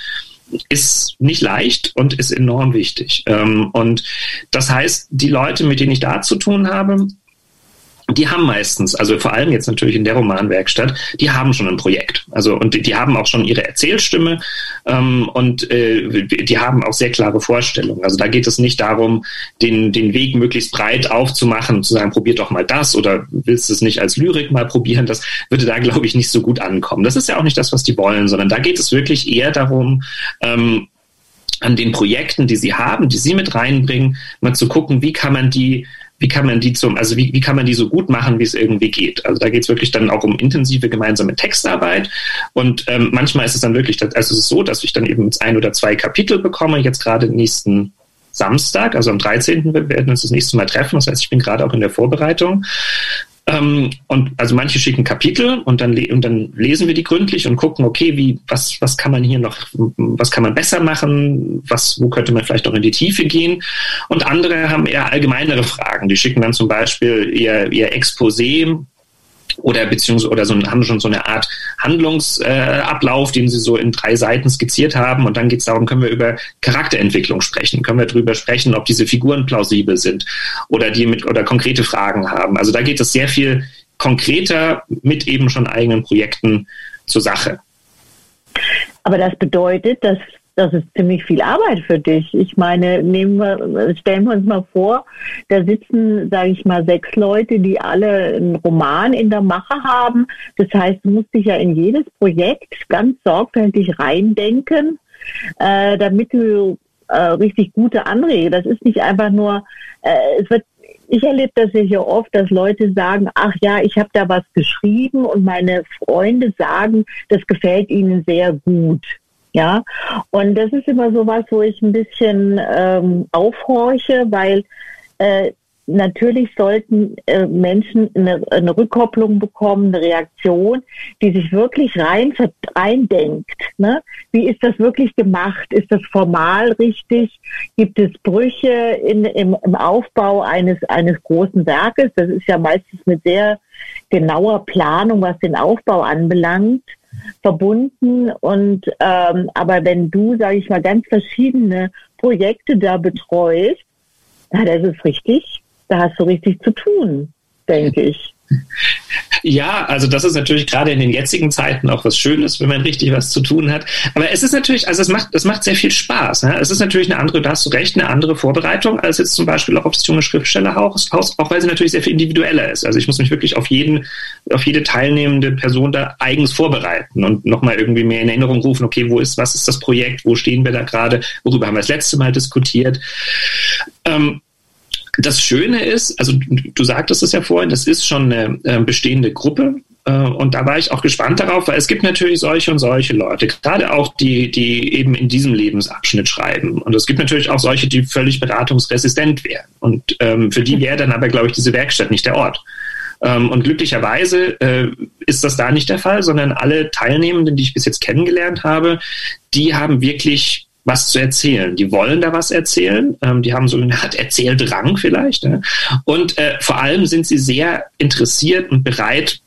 ist nicht leicht und ist enorm wichtig. Ähm, und das heißt, die Leute, mit denen ich da zu tun habe, die haben meistens, also vor allem jetzt natürlich in der Romanwerkstatt, die haben schon ein Projekt. Also und die, die haben auch schon ihre Erzählstimme ähm, und äh, die haben auch sehr klare Vorstellungen. Also da geht es nicht darum, den, den Weg möglichst breit aufzumachen und zu sagen, probier doch mal das oder willst du es nicht als Lyrik mal probieren. Das würde da, glaube ich, nicht so gut ankommen. Das ist ja auch nicht das, was die wollen, sondern da geht es wirklich eher darum, ähm, an den Projekten, die sie haben, die sie mit reinbringen, mal zu gucken, wie kann man die wie kann man die zum, also wie, wie kann man die so gut machen, wie es irgendwie geht. Also da geht es wirklich dann auch um intensive gemeinsame Textarbeit. Und ähm, manchmal ist es dann wirklich, also es ist so, dass ich dann eben ein oder zwei Kapitel bekomme, jetzt gerade nächsten Samstag, also am 13. werden wir uns das nächste Mal treffen. Das heißt, ich bin gerade auch in der Vorbereitung. Ähm, und also manche schicken Kapitel und dann, und dann lesen wir die gründlich und gucken, okay, wie, was, was kann man hier noch, was kann man besser machen, was, wo könnte man vielleicht auch in die Tiefe gehen. Und andere haben eher allgemeinere Fragen. Die schicken dann zum Beispiel ihr, ihr Exposé oder beziehungsweise oder so haben schon so eine Art Handlungsablauf, äh, den sie so in drei Seiten skizziert haben. Und dann geht es darum, können wir über Charakterentwicklung sprechen, können wir darüber sprechen, ob diese Figuren plausibel sind oder die mit oder konkrete Fragen haben. Also da geht es sehr viel konkreter mit eben schon eigenen Projekten zur Sache. Aber das bedeutet, dass das ist ziemlich viel Arbeit für dich. Ich meine, nehmen wir, stellen wir uns mal vor, da sitzen, sage ich mal, sechs Leute, die alle einen Roman in der Mache haben. Das heißt, du musst dich ja in jedes Projekt ganz sorgfältig reindenken, äh, damit du äh, richtig gute Anrege. Das ist nicht einfach nur, äh, es wird ich erlebe das ja hier oft, dass Leute sagen, ach ja, ich habe da was geschrieben und meine Freunde sagen, das gefällt ihnen sehr gut. Ja, und das ist immer so was, wo ich ein bisschen ähm, aufhorche, weil äh, natürlich sollten äh, Menschen eine, eine, Rückkopplung bekommen, eine Reaktion, die sich wirklich rein reindenkt. Ne? Wie ist das wirklich gemacht? Ist das formal richtig? Gibt es Brüche in, im, im Aufbau eines, eines großen Werkes? Das ist ja meistens mit sehr genauer Planung, was den Aufbau anbelangt verbunden. Und ähm, aber wenn du, sage ich mal, ganz verschiedene Projekte da betreust, na, das ist richtig. Da hast du richtig zu tun, denke ich. Ja, also das ist natürlich gerade in den jetzigen Zeiten auch was Schönes, wenn man richtig was zu tun hat. Aber es ist natürlich, also es macht, es macht sehr viel Spaß. Ne? Es ist natürlich eine andere, da hast du recht, eine andere Vorbereitung als jetzt zum Beispiel auch auf das junge Schriftstellerhaus, auch weil sie natürlich sehr viel individueller ist. Also ich muss mich wirklich auf jeden, auf jede teilnehmende Person da eigens vorbereiten und nochmal irgendwie mehr in Erinnerung rufen, okay, wo ist, was ist das Projekt, wo stehen wir da gerade, worüber haben wir das letzte Mal diskutiert. Ähm, das Schöne ist, also du sagtest es ja vorhin, das ist schon eine äh, bestehende Gruppe. Äh, und da war ich auch gespannt darauf, weil es gibt natürlich solche und solche Leute, gerade auch die, die eben in diesem Lebensabschnitt schreiben. Und es gibt natürlich auch solche, die völlig beratungsresistent wären. Und ähm, für die wäre dann aber, glaube ich, diese Werkstatt nicht der Ort. Ähm, und glücklicherweise äh, ist das da nicht der Fall, sondern alle Teilnehmenden, die ich bis jetzt kennengelernt habe, die haben wirklich was zu erzählen. Die wollen da was erzählen. Ähm, die haben so eine Art Erzähldrang vielleicht. Ne? Und äh, vor allem sind sie sehr interessiert und bereit,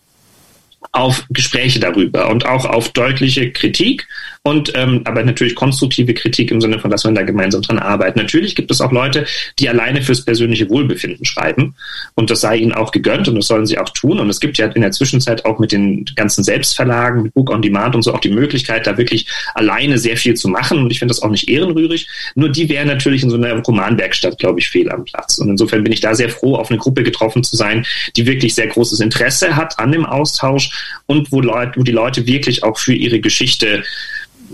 auf Gespräche darüber und auch auf deutliche Kritik und ähm, aber natürlich konstruktive Kritik im Sinne von, dass man da gemeinsam dran arbeitet. Natürlich gibt es auch Leute, die alleine fürs persönliche Wohlbefinden schreiben und das sei ihnen auch gegönnt und das sollen sie auch tun. Und es gibt ja in der Zwischenzeit auch mit den ganzen Selbstverlagen, mit Book on Demand und so auch die Möglichkeit, da wirklich alleine sehr viel zu machen. Und ich finde das auch nicht ehrenrührig. Nur die wären natürlich in so einer Romanwerkstatt, glaube ich, fehl am Platz. Und insofern bin ich da sehr froh, auf eine Gruppe getroffen zu sein, die wirklich sehr großes Interesse hat an dem Austausch und wo, Leute, wo die Leute wirklich auch für ihre Geschichte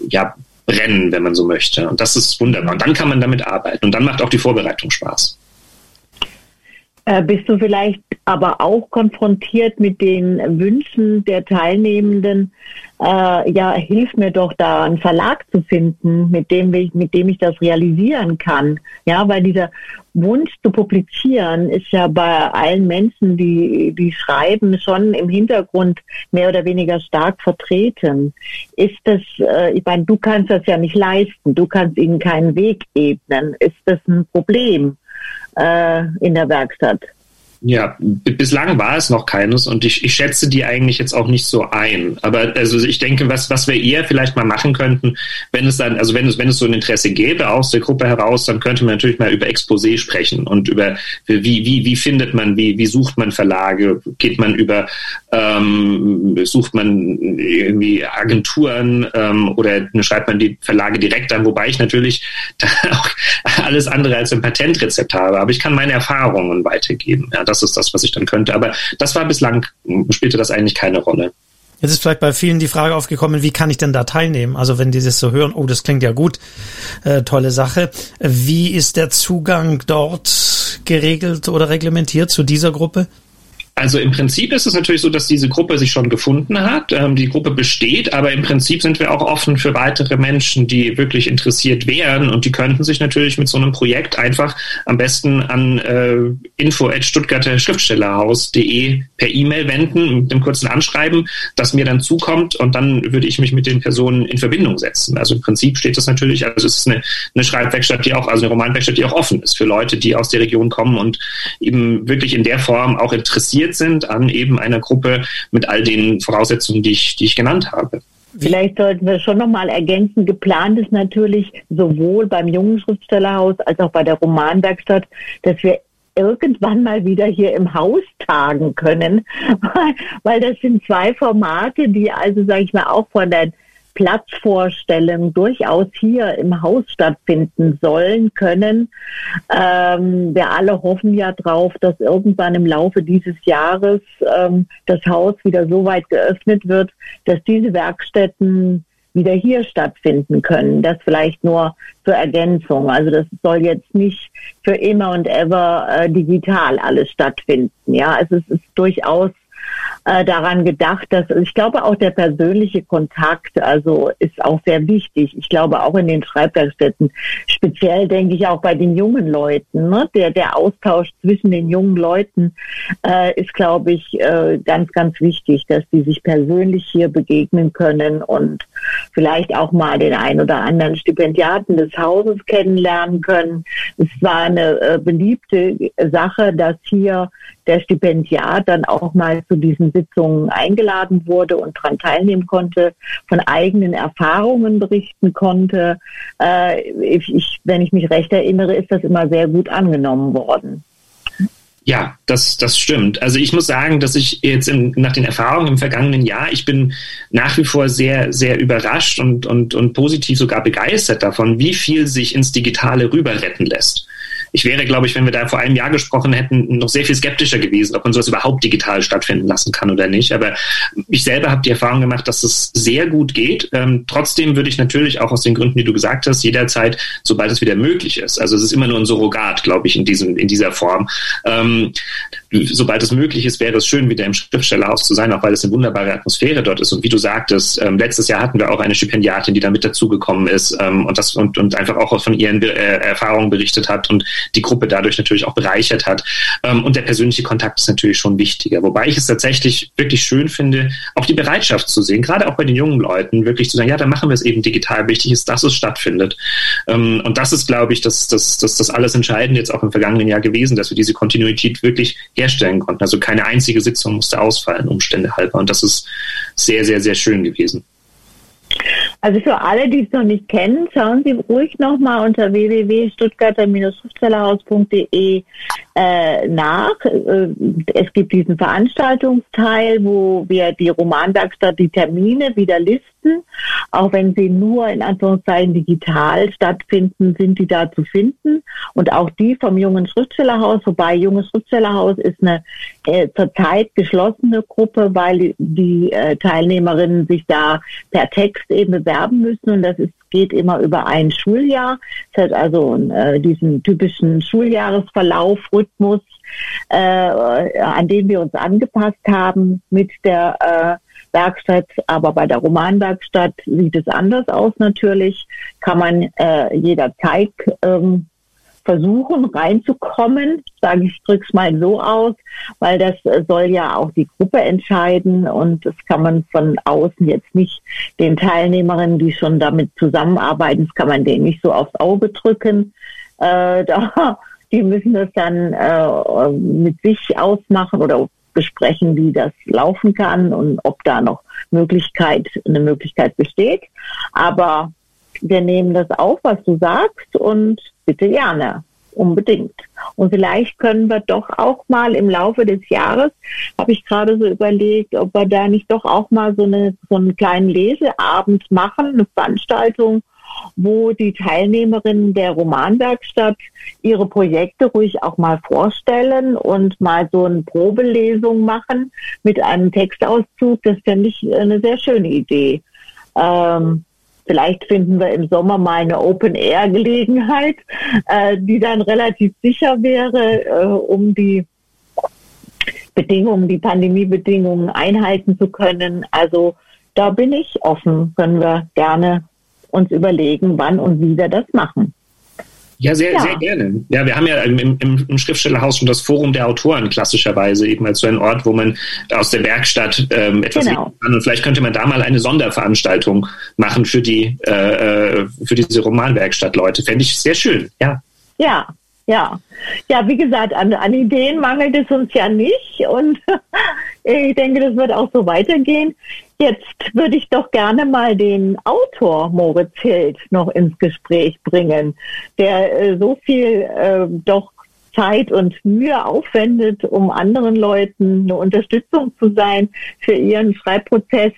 ja, brennen, wenn man so möchte. Und das ist wunderbar. Und dann kann man damit arbeiten. Und dann macht auch die Vorbereitung Spaß. Äh, bist du vielleicht aber auch konfrontiert mit den Wünschen der Teilnehmenden, äh, ja, hilf mir doch da einen Verlag zu finden, mit dem ich, mit dem ich das realisieren kann. Ja, weil dieser Wunsch zu publizieren ist ja bei allen Menschen, die, die schreiben, schon im Hintergrund mehr oder weniger stark vertreten. Ist das, äh, ich meine, du kannst das ja nicht leisten, du kannst ihnen keinen Weg ebnen. Ist das ein Problem? äh, in der Werkstatt. Ja, bislang war es noch keines und ich, ich schätze die eigentlich jetzt auch nicht so ein. Aber also ich denke, was, was wir eher vielleicht mal machen könnten, wenn es dann, also wenn es, wenn es so ein Interesse gäbe aus der Gruppe heraus, dann könnte man natürlich mal über Exposé sprechen und über wie, wie, wie findet man, wie, wie sucht man Verlage, geht man über, ähm, sucht man irgendwie Agenturen ähm, oder schreibt man die Verlage direkt an, wobei ich natürlich da auch alles andere als ein Patentrezept habe. Aber ich kann meine Erfahrungen weitergeben. Ja, das ist das, was ich dann könnte. Aber das war bislang, spielte das eigentlich keine Rolle. Jetzt ist vielleicht bei vielen die Frage aufgekommen, wie kann ich denn da teilnehmen? Also wenn die das so hören, oh, das klingt ja gut, äh, tolle Sache. Wie ist der Zugang dort geregelt oder reglementiert zu dieser Gruppe? Also im Prinzip ist es natürlich so, dass diese Gruppe sich schon gefunden hat. Ähm, die Gruppe besteht, aber im Prinzip sind wir auch offen für weitere Menschen, die wirklich interessiert wären und die könnten sich natürlich mit so einem Projekt einfach am besten an äh, info@stuttgarter Schriftstellerhaus.de per E-Mail wenden mit einem kurzen Anschreiben, das mir dann zukommt und dann würde ich mich mit den Personen in Verbindung setzen. Also im Prinzip steht das natürlich, also es ist eine, eine Schreibwerkstatt, die auch, also eine Romanwerkstatt, die auch offen ist für Leute, die aus der Region kommen und eben wirklich in der Form auch interessiert interessiert sind an eben einer Gruppe mit all den Voraussetzungen, die ich, die ich genannt habe. Vielleicht sollten wir schon nochmal ergänzen. Geplant ist natürlich sowohl beim Jungen Schriftstellerhaus als auch bei der Romanwerkstatt, dass wir irgendwann mal wieder hier im Haus tagen können, weil das sind zwei Formate, die also, sage ich mal, auch von der Platzvorstellungen durchaus hier im Haus stattfinden sollen, können. Ähm, wir alle hoffen ja drauf, dass irgendwann im Laufe dieses Jahres ähm, das Haus wieder so weit geöffnet wird, dass diese Werkstätten wieder hier stattfinden können. Das vielleicht nur zur Ergänzung. Also das soll jetzt nicht für immer und ever äh, digital alles stattfinden. Ja, also es ist durchaus äh, daran gedacht, dass ich glaube auch der persönliche Kontakt also ist auch sehr wichtig. Ich glaube auch in den Schreibwerkstätten, speziell denke ich auch bei den jungen Leuten, ne? der der Austausch zwischen den jungen Leuten äh, ist glaube ich äh, ganz ganz wichtig, dass die sich persönlich hier begegnen können und vielleicht auch mal den ein oder anderen Stipendiaten des Hauses kennenlernen können. Es war eine äh, beliebte Sache, dass hier der Stipendiat dann auch mal zu diesen Sitzungen eingeladen wurde und daran teilnehmen konnte, von eigenen Erfahrungen berichten konnte. Äh, ich, wenn ich mich recht erinnere, ist das immer sehr gut angenommen worden. Ja, das, das stimmt. Also ich muss sagen, dass ich jetzt in, nach den Erfahrungen im vergangenen Jahr, ich bin nach wie vor sehr, sehr überrascht und, und, und positiv sogar begeistert davon, wie viel sich ins Digitale rüber retten lässt ich wäre, glaube ich, wenn wir da vor einem Jahr gesprochen hätten, noch sehr viel skeptischer gewesen, ob man sowas überhaupt digital stattfinden lassen kann oder nicht. Aber ich selber habe die Erfahrung gemacht, dass es sehr gut geht. Ähm, trotzdem würde ich natürlich auch aus den Gründen, die du gesagt hast, jederzeit, sobald es wieder möglich ist. Also es ist immer nur ein Surrogat, glaube ich, in diesem, in dieser Form. Ähm, sobald es möglich ist, wäre es schön, wieder im Schriftstellerhaus zu sein, auch weil es eine wunderbare Atmosphäre dort ist. Und wie du sagtest, ähm, letztes Jahr hatten wir auch eine Stipendiatin, die da mit dazugekommen ist ähm, und das und, und einfach auch von ihren äh, Erfahrungen berichtet hat und die Gruppe dadurch natürlich auch bereichert hat. Ähm, und der persönliche Kontakt ist natürlich schon wichtiger. Wobei ich es tatsächlich wirklich schön finde, auch die Bereitschaft zu sehen, gerade auch bei den jungen Leuten, wirklich zu sagen, ja, dann machen wir es eben digital. Wichtig ist, dass es stattfindet. Ähm, und das ist, glaube ich, das, das, das, das alles Entscheidende jetzt auch im vergangenen Jahr gewesen, dass wir diese Kontinuität wirklich herstellen konnten. Also keine einzige Sitzung musste ausfallen, Umstände halber. Und das ist sehr, sehr, sehr schön gewesen. Also für alle, die es noch nicht kennen, schauen Sie ruhig nochmal unter www.stuttgarter-schriftstellerhaus.de äh, nach. Äh, es gibt diesen Veranstaltungsteil, wo wir die Romanwerkstatt, die Termine wieder listen. Auch wenn sie nur in Anführungszeichen digital stattfinden, sind die da zu finden. Und auch die vom Jungen Schriftstellerhaus, wobei Junges Schriftstellerhaus ist eine äh, zurzeit geschlossene Gruppe, weil die äh, Teilnehmerinnen sich da per Text eben bewerben müssen. Und das ist geht immer über ein Schuljahr. Das hat also äh, diesen typischen Schuljahresverlauf, Rhythmus, äh, an den wir uns angepasst haben mit der äh, Werkstatt. Aber bei der Romanwerkstatt sieht es anders aus natürlich. Kann man äh, jederzeit ähm, versuchen reinzukommen, sage ich, drück's mal so aus, weil das äh, soll ja auch die Gruppe entscheiden und das kann man von außen jetzt nicht den Teilnehmerinnen, die schon damit zusammenarbeiten, das kann man denen nicht so aufs Auge drücken. Äh, da, die müssen das dann äh, mit sich ausmachen oder besprechen, wie das laufen kann und ob da noch Möglichkeit, eine Möglichkeit besteht. Aber wir nehmen das auf, was du sagst und bitte gerne. Unbedingt. Und vielleicht können wir doch auch mal im Laufe des Jahres, habe ich gerade so überlegt, ob wir da nicht doch auch mal so, eine, so einen kleinen Leseabend machen, eine Veranstaltung, wo die Teilnehmerinnen der Romanwerkstatt ihre Projekte ruhig auch mal vorstellen und mal so eine Probelesung machen mit einem Textauszug. Das fände ich eine sehr schöne Idee. Ähm, Vielleicht finden wir im Sommer mal eine Open-Air-Gelegenheit, äh, die dann relativ sicher wäre, äh, um die Bedingungen, die Pandemiebedingungen einhalten zu können. Also da bin ich offen, können wir gerne uns überlegen, wann und wie wir das machen. Ja, sehr, ja. sehr gerne. Ja, wir haben ja im, im, im, Schriftstellerhaus schon das Forum der Autoren klassischerweise eben als so ein Ort, wo man aus der Werkstatt ähm, etwas genau. kann. Und vielleicht könnte man da mal eine Sonderveranstaltung machen für die äh, äh für diese Romanwerkstatt-Leute. Fände ich sehr schön, ja. Ja, ja, ja, wie gesagt, an, an Ideen mangelt es uns ja nicht und ich denke, das wird auch so weitergehen. Jetzt würde ich doch gerne mal den Autor Moritz Hild noch ins Gespräch bringen, der äh, so viel äh, doch Zeit und Mühe aufwendet, um anderen Leuten eine Unterstützung zu sein für ihren Schreibprozess.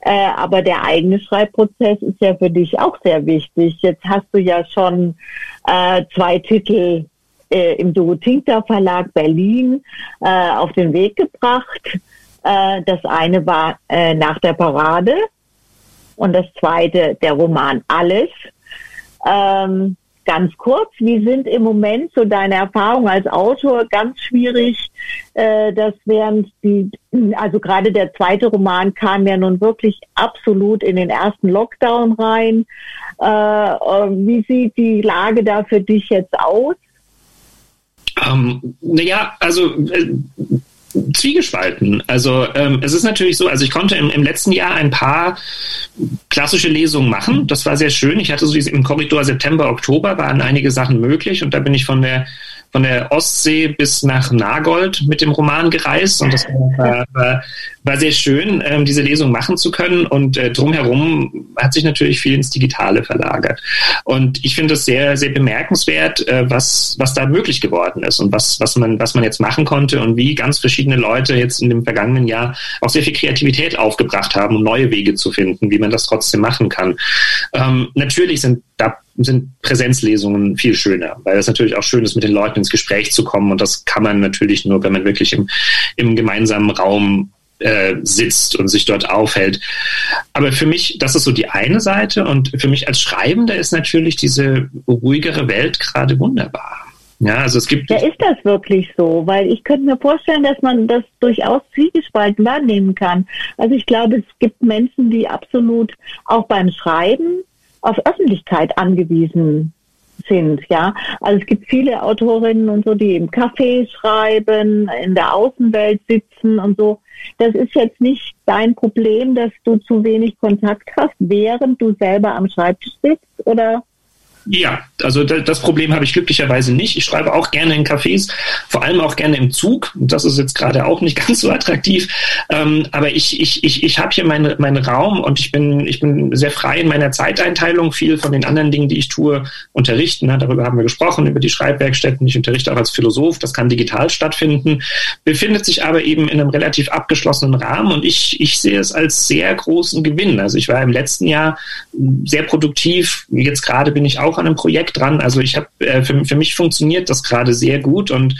Äh, aber der eigene Schreibprozess ist ja für dich auch sehr wichtig. Jetzt hast du ja schon äh, zwei Titel äh, im Dorotinka Verlag Berlin äh, auf den Weg gebracht. Äh, das eine war äh, nach der Parade und das zweite der Roman Alles. Ähm, ganz kurz, wie sind im Moment so deine Erfahrungen als Autor? Ganz schwierig, äh, dass während die, also gerade der zweite Roman kam ja nun wirklich absolut in den ersten Lockdown rein. Äh, äh wie sieht die Lage da für dich jetzt aus? Ähm, naja, also äh, zwiegespalten. Also ähm, es ist natürlich so, also ich konnte im, im, letzten Jahr ein paar klassische Lesungen machen. Das war sehr schön. Ich hatte so im Korridor September, Oktober waren einige Sachen möglich und da bin ich von der von der Ostsee bis nach Nagold mit dem Roman gereist und das war, war, war sehr schön, ähm, diese Lesung machen zu können und äh, drumherum hat sich natürlich viel ins Digitale verlagert. Und ich finde es sehr, sehr bemerkenswert, äh, was, was da möglich geworden ist und was, was man, was man jetzt machen konnte und wie ganz verschiedene Leute jetzt in dem vergangenen Jahr auch sehr viel Kreativität aufgebracht haben, um neue Wege zu finden, wie man das trotzdem machen kann. Ähm, natürlich sind da sind Präsenzlesungen viel schöner, weil es natürlich auch schön ist, mit den Leuten ins Gespräch zu kommen. Und das kann man natürlich nur, wenn man wirklich im, im gemeinsamen Raum äh, sitzt und sich dort aufhält. Aber für mich, das ist so die eine Seite. Und für mich als Schreibender ist natürlich diese ruhigere Welt gerade wunderbar. Ja, also es gibt. Ja, ist das wirklich so? Weil ich könnte mir vorstellen, dass man das durchaus zwiegespalten wahrnehmen kann. Also ich glaube, es gibt Menschen, die absolut auch beim Schreiben auf Öffentlichkeit angewiesen sind, ja. Also es gibt viele Autorinnen und so, die im Café schreiben, in der Außenwelt sitzen und so. Das ist jetzt nicht dein Problem, dass du zu wenig Kontakt hast, während du selber am Schreibtisch sitzt, oder? Ja, also das Problem habe ich glücklicherweise nicht. Ich schreibe auch gerne in Cafés, vor allem auch gerne im Zug. Das ist jetzt gerade auch nicht ganz so attraktiv. Ähm, aber ich, ich, ich, ich habe hier meinen meinen Raum und ich bin, ich bin sehr frei in meiner Zeiteinteilung. Viel von den anderen Dingen, die ich tue, unterrichten. Ne? Darüber haben wir gesprochen, über die Schreibwerkstätten. Ich unterrichte auch als Philosoph. Das kann digital stattfinden. Befindet sich aber eben in einem relativ abgeschlossenen Rahmen und ich, ich sehe es als sehr großen Gewinn. Also ich war im letzten Jahr sehr produktiv. Jetzt gerade bin ich auch auch an einem Projekt dran. Also ich habe äh, für, für mich funktioniert das gerade sehr gut und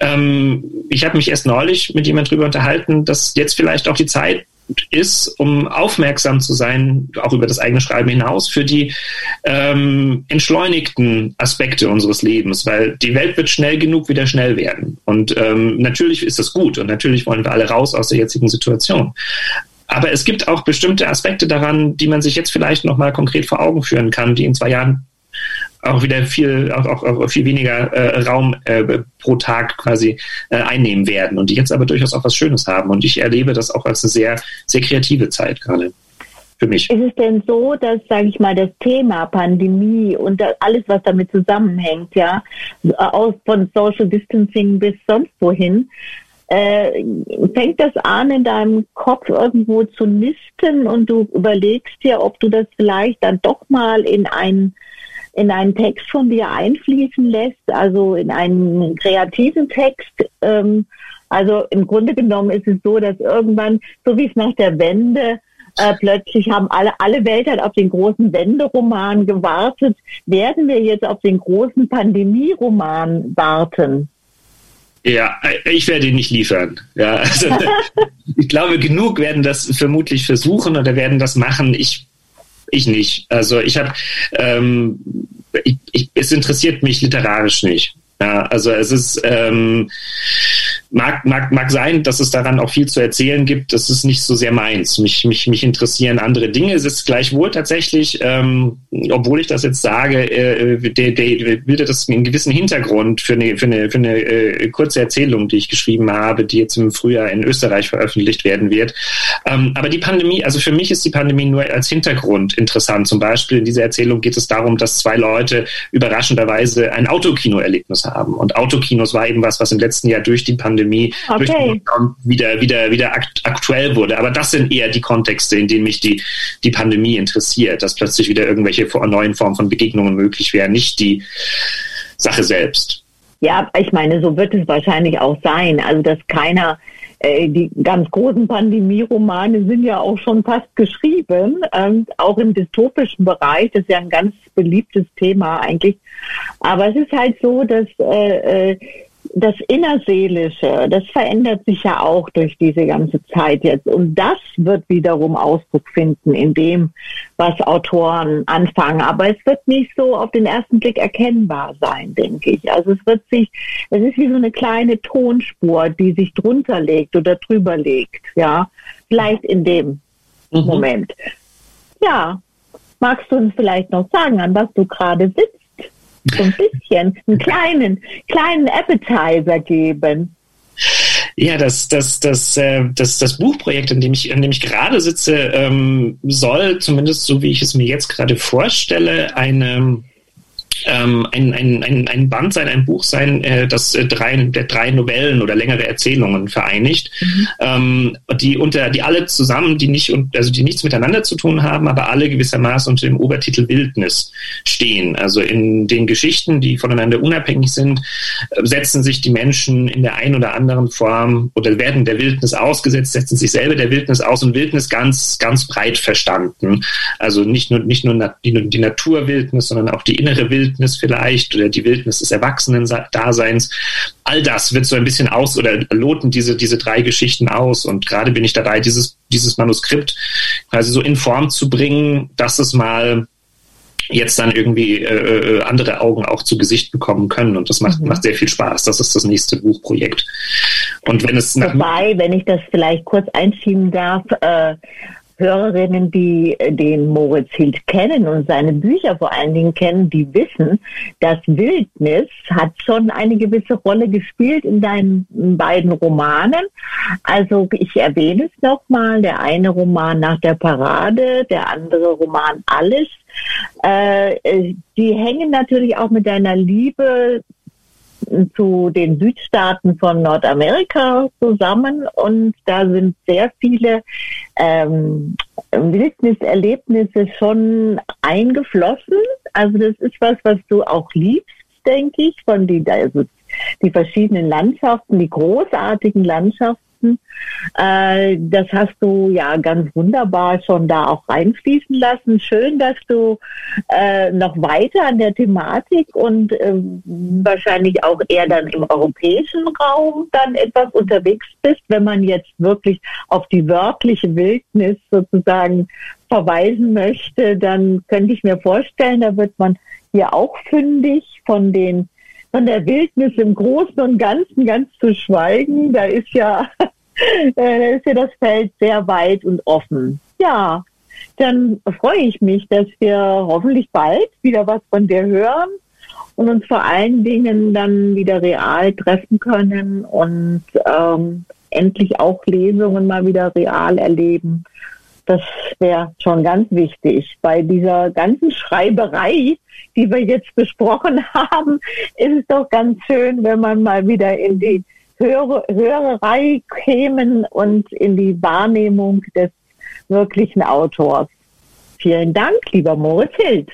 ähm, ich habe mich erst neulich mit jemand drüber unterhalten, dass jetzt vielleicht auch die Zeit ist, um aufmerksam zu sein, auch über das eigene Schreiben hinaus, für die ähm, entschleunigten Aspekte unseres Lebens, weil die Welt wird schnell genug wieder schnell werden. Und ähm, natürlich ist das gut und natürlich wollen wir alle raus aus der jetzigen Situation. Aber es gibt auch bestimmte Aspekte daran, die man sich jetzt vielleicht nochmal konkret vor Augen führen kann, die in zwei Jahren auch wieder viel, auch, auch, auch viel weniger äh, Raum äh, pro Tag quasi äh, einnehmen werden und die jetzt aber durchaus auch was Schönes haben. Und ich erlebe das auch als eine sehr, sehr kreative Zeit gerade. Für mich. Ist es denn so, dass, sage ich mal, das Thema Pandemie und alles, was damit zusammenhängt, ja, aus von Social Distancing bis sonst wohin, äh, fängt das an, in deinem Kopf irgendwo zu nisten und du überlegst dir, ob du das vielleicht dann doch mal in ein in einen Text von dir einfließen lässt, also in einen kreativen Text. Ähm, also im Grunde genommen ist es so, dass irgendwann, so wie es nach der Wende, äh, plötzlich haben alle, alle Welt hat auf den großen Wenderoman gewartet. Werden wir jetzt auf den großen Pandemieroman warten? Ja, ich werde ihn nicht liefern. Ja, also, ich glaube, genug werden das vermutlich versuchen oder werden das machen. Ich ich nicht. Also ich habe, ähm, ich, ich, es interessiert mich literarisch nicht. Ja, also es ist ähm, mag, mag, mag sein, dass es daran auch viel zu erzählen gibt. Das ist nicht so sehr meins. Mich, mich, mich interessieren andere Dinge. Es ist gleichwohl tatsächlich, ähm, obwohl ich das jetzt sage, äh, der, der bildet das einen gewissen Hintergrund für eine, für eine, für eine äh, kurze Erzählung, die ich geschrieben habe, die jetzt im Frühjahr in Österreich veröffentlicht werden wird. Ähm, aber die Pandemie, also für mich ist die Pandemie nur als Hintergrund interessant. Zum Beispiel in dieser Erzählung geht es darum, dass zwei Leute überraschenderweise ein Autokinoerlebnis haben. Und Autokinos war eben was, was im letzten Jahr durch die Pandemie Pandemie okay. durch den Lockdown wieder, wieder, wieder aktuell wurde. Aber das sind eher die Kontexte, in denen mich die, die Pandemie interessiert, dass plötzlich wieder irgendwelche neuen Formen von Begegnungen möglich wären, nicht die Sache selbst. Ja, ich meine, so wird es wahrscheinlich auch sein. Also, dass keiner äh, die ganz großen Pandemie-Romane sind ja auch schon fast geschrieben, ähm, auch im dystopischen Bereich. Das ist ja ein ganz beliebtes Thema eigentlich. Aber es ist halt so, dass äh, äh das Innerseelische, das verändert sich ja auch durch diese ganze Zeit jetzt. Und das wird wiederum Ausdruck finden in dem, was Autoren anfangen. Aber es wird nicht so auf den ersten Blick erkennbar sein, denke ich. Also es wird sich, es ist wie so eine kleine Tonspur, die sich drunter legt oder drüber legt, ja. Vielleicht in dem mhm. Moment. Ja. Magst du uns vielleicht noch sagen, an was du gerade sitzt? So ein bisschen, einen kleinen, kleinen Appetizer geben. Ja, das, das, das, äh, das, das Buchprojekt, an dem ich, an dem ich gerade sitze, ähm, soll, zumindest so wie ich es mir jetzt gerade vorstelle, eine ähm, ein, ein, ein, ein Band sein, ein Buch sein, äh, das äh, drei, der drei Novellen oder längere Erzählungen vereinigt, mhm. ähm, die unter, die alle zusammen, die nicht und also die nichts miteinander zu tun haben, aber alle gewissermaßen unter dem Obertitel Wildnis stehen. Also in den Geschichten, die voneinander unabhängig sind, äh, setzen sich die Menschen in der einen oder anderen Form oder werden der Wildnis ausgesetzt, setzen sich selber der Wildnis aus und Wildnis ganz, ganz breit verstanden. Also nicht nur, nicht nur die, die Naturwildnis, sondern auch die innere Wildnis Wildnis vielleicht oder die Wildnis des Erwachsenen-Daseins. All das wird so ein bisschen aus oder loten diese, diese drei Geschichten aus. Und gerade bin ich dabei, dieses, dieses Manuskript quasi so in Form zu bringen, dass es mal jetzt dann irgendwie äh, äh andere Augen auch zu Gesicht bekommen können. Und das macht, mhm. macht sehr viel Spaß. Das ist das nächste Buchprojekt. Und wenn es Wobei, wenn ich das vielleicht kurz einschieben darf, äh, Hörerinnen, die äh, den Moritz Hild kennen und seine Bücher vor allen Dingen kennen, die wissen, dass Wildnis hat schon eine gewisse Rolle gespielt in deinen beiden Romanen. Also ich erwähne es nochmal, der eine Roman nach der Parade, der andere Roman Alles. Äh, äh die hängen natürlich auch mit deiner Liebe zu den Südstaaten von Nordamerika zusammen und da sind sehr viele ähm, Wildniserlebnisse schon eingeflossen. Also das ist was, was du auch liebst, denke ich, von die, also die verschiedenen Landschaften, die großartigen Landschaften lassen. Äh, das hast du ja ganz wunderbar schon da auch reinfließen lassen. Schön, dass du äh, noch weiter an der Thematik und äh, wahrscheinlich auch eher dann im europäischen Raum dann etwas unterwegs bist, wenn man jetzt wirklich auf die wörtliche Wildnis sozusagen verweisen möchte, dann könnte ich mir vorstellen, da wird man hier auch fündig von den von der Wildnis im Großen und Ganzen ganz zu schweigen. Da ist ja, äh, da ist ja das Feld sehr weit und offen. Ja, dann freue ich mich, dass wir hoffentlich bald wieder was von dir hören und uns vor allen Dingen dann wieder real treffen können und ähm, endlich auch Lesungen mal wieder real erleben. Das wäre schon ganz wichtig. Bei dieser ganzen Schreiberei, die wir jetzt besprochen haben, ist es doch ganz schön, wenn man mal wieder in die Höre, Hörerei kämen und in die Wahrnehmung des wirklichen Autors. Vielen Dank, lieber Moritz Hild.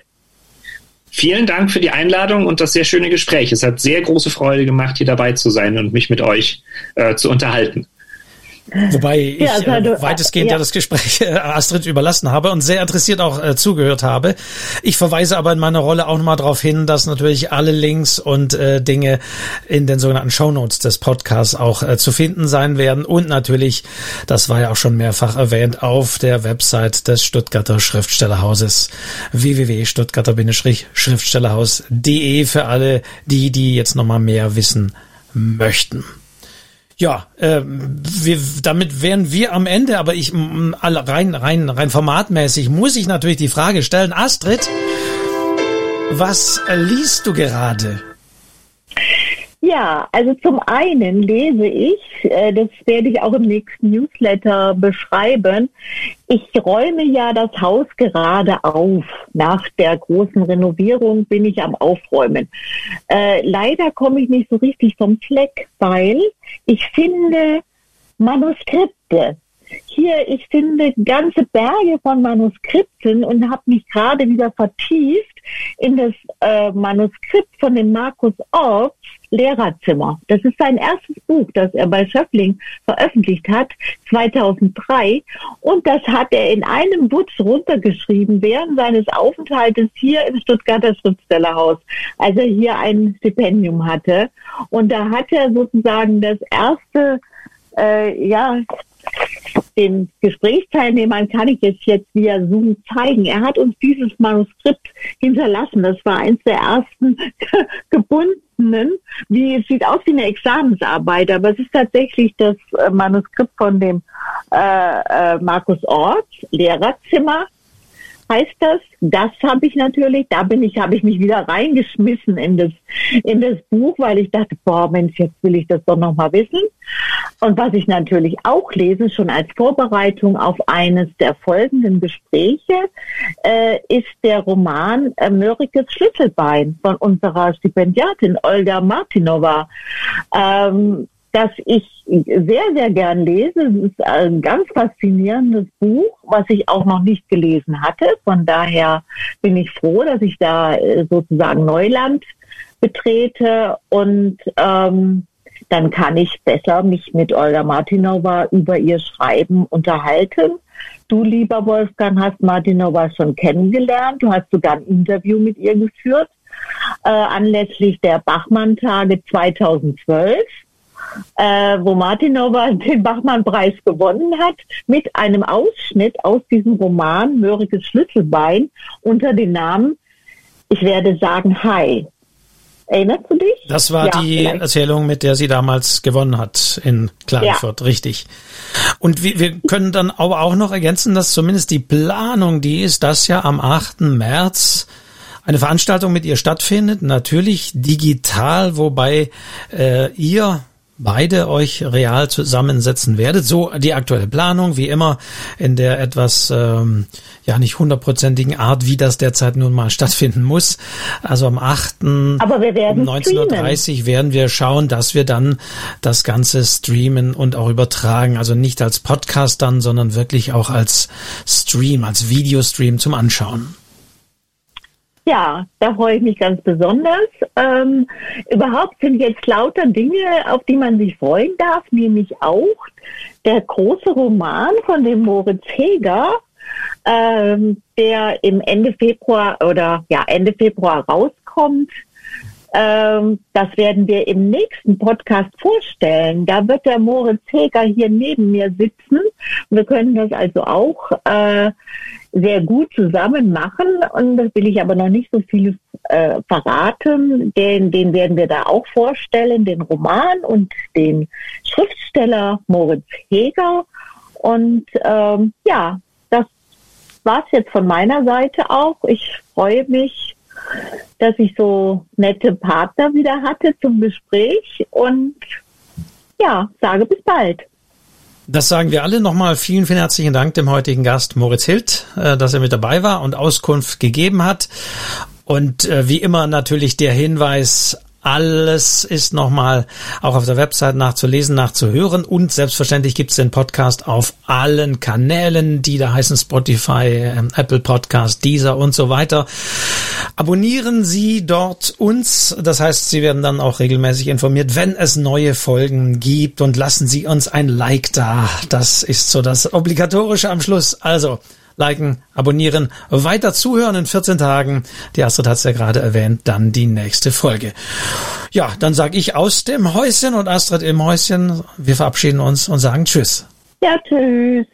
Vielen Dank für die Einladung und das sehr schöne Gespräch. Es hat sehr große Freude gemacht, hier dabei zu sein und mich mit euch äh, zu unterhalten. Wobei ich ja, also, äh, weitestgehend ja. ja. das Gespräch äh, Astrid überlassen habe und sehr interessiert auch äh, zugehört habe. Ich verweise aber in meiner Rolle auch nochmal darauf hin, dass natürlich alle Links und äh, Dinge in den sogenannten Show Notes des Podcasts auch äh, zu finden sein werden und natürlich, das war ja auch schon mehrfach erwähnt, auf der Website des Stuttgarter Schriftstellerhauses www.stuttgarter-schriftstellerhaus.de für alle die, die jetzt nochmal mehr wissen möchten. Ja, äh, wir, damit wären wir am Ende, aber ich rein, rein, rein formatmäßig muss ich natürlich die Frage stellen, Astrid, was liest du gerade? Ja, also zum einen lese ich, äh, das werde ich auch im nächsten Newsletter beschreiben, ich räume ja das Haus gerade auf. Nach der großen Renovierung bin ich am Aufräumen. Äh, leider komme ich nicht so richtig vom Fleck, weil ich finde Manuskripte. Hier, ich finde ganze Berge von Manuskripten und habe mich gerade wieder vertieft in das äh, Manuskript von dem Markus Orff, Lehrerzimmer. Das ist sein erstes Buch, das er bei Schöffling veröffentlicht hat, 2003. Und das hat er in einem Butz runtergeschrieben während seines Aufenthaltes hier im Stuttgarter Schriftstellerhaus, als er hier ein Stipendium hatte. Und da hat er sozusagen das erste, äh, ja, den Gesprächsteilnehmern kann ich es jetzt via Zoom zeigen. Er hat uns dieses Manuskript hinterlassen. Das war eins der ersten gebundenen. Wie, es sieht aus wie eine Examensarbeit, aber es ist tatsächlich das äh, Manuskript von dem äh, äh, Markus Ort, Lehrerzimmer. Heißt das. Das habe ich natürlich, da bin ich, habe ich mich wieder reingeschmissen in das, in das Buch, weil ich dachte, boah, Mensch, jetzt will ich das doch nochmal wissen. Und was ich natürlich auch lese, schon als Vorbereitung auf eines der folgenden Gespräche, äh, ist der Roman äh, Mörikes Schlüsselbein von unserer Stipendiatin Olga Martinova. Ähm, das ich sehr, sehr gern lese. Es ist ein ganz faszinierendes Buch, was ich auch noch nicht gelesen hatte. Von daher bin ich froh, dass ich da äh, sozusagen Neuland betrete und ähm, dann kann ich besser mich mit Olga Martinova über ihr Schreiben unterhalten. Du, lieber Wolfgang, hast Martinova schon kennengelernt. Du hast sogar ein Interview mit ihr geführt, äh, anlässlich der Bachmann-Tage 2012 äh, wo Martinova den Bachmann-Preis gewonnen hat, mit einem Ausschnitt aus diesem Roman Mörikes Schlüsselbein unter dem Namen, ich werde sagen, Hi. Erinnerst du dich? Das war ja, die vielleicht. Erzählung, mit der sie damals gewonnen hat in Klagenfurt, ja. richtig. Und wir, wir können dann aber auch noch ergänzen, dass zumindest die Planung, die ist, dass ja am 8. März eine Veranstaltung mit ihr stattfindet, natürlich digital, wobei äh, ihr beide euch real zusammensetzen werdet. So die aktuelle Planung, wie immer in der etwas ähm, ja nicht hundertprozentigen Art, wie das derzeit nun mal stattfinden muss. Also am 8. Aber wir werden 19.30 werden wir schauen, dass wir dann das Ganze streamen und auch übertragen. Also nicht als Podcast dann, sondern wirklich auch als Stream, als Videostream zum Anschauen. Ja, da freue ich mich ganz besonders. Ähm, überhaupt sind jetzt lauter Dinge, auf die man sich freuen darf, nämlich auch der große Roman von dem Moritz Heger, ähm, der im Ende Februar oder ja Ende Februar rauskommt. Ähm, das werden wir im nächsten Podcast vorstellen. Da wird der Moritz Heger hier neben mir sitzen. Wir können das also auch äh, sehr gut zusammen machen und das will ich aber noch nicht so viel äh, verraten. Den, den werden wir da auch vorstellen, den Roman und den Schriftsteller Moritz Heger. Und ähm, ja, das war's jetzt von meiner Seite auch. Ich freue mich, dass ich so nette Partner wieder hatte zum Gespräch und ja, sage bis bald. Das sagen wir alle nochmal. Vielen, vielen herzlichen Dank dem heutigen Gast Moritz Hild, äh, dass er mit dabei war und Auskunft gegeben hat. Und äh, wie immer natürlich der Hinweis alles ist nochmal auch auf der Website nachzulesen, nachzuhören und selbstverständlich gibt es den Podcast auf allen Kanälen, die da heißen Spotify, ähm, Apple Podcast, Deezer und so weiter. Abonnieren Sie dort uns, das heißt, Sie werden dann auch regelmäßig informiert, wenn es neue Folgen gibt und lassen Sie uns ein Like da. Das ist so das Obligatorische am Schluss. Also, liken, abonnieren, weiter zuhören in 14 Tagen. Die Astrid hat es ja gerade erwähnt, dann die nächste Folge. Ja, dann sage ich aus dem Häuschen und Astrid im Häuschen. Wir verabschieden uns und sagen Tschüss. Ja, tschüss.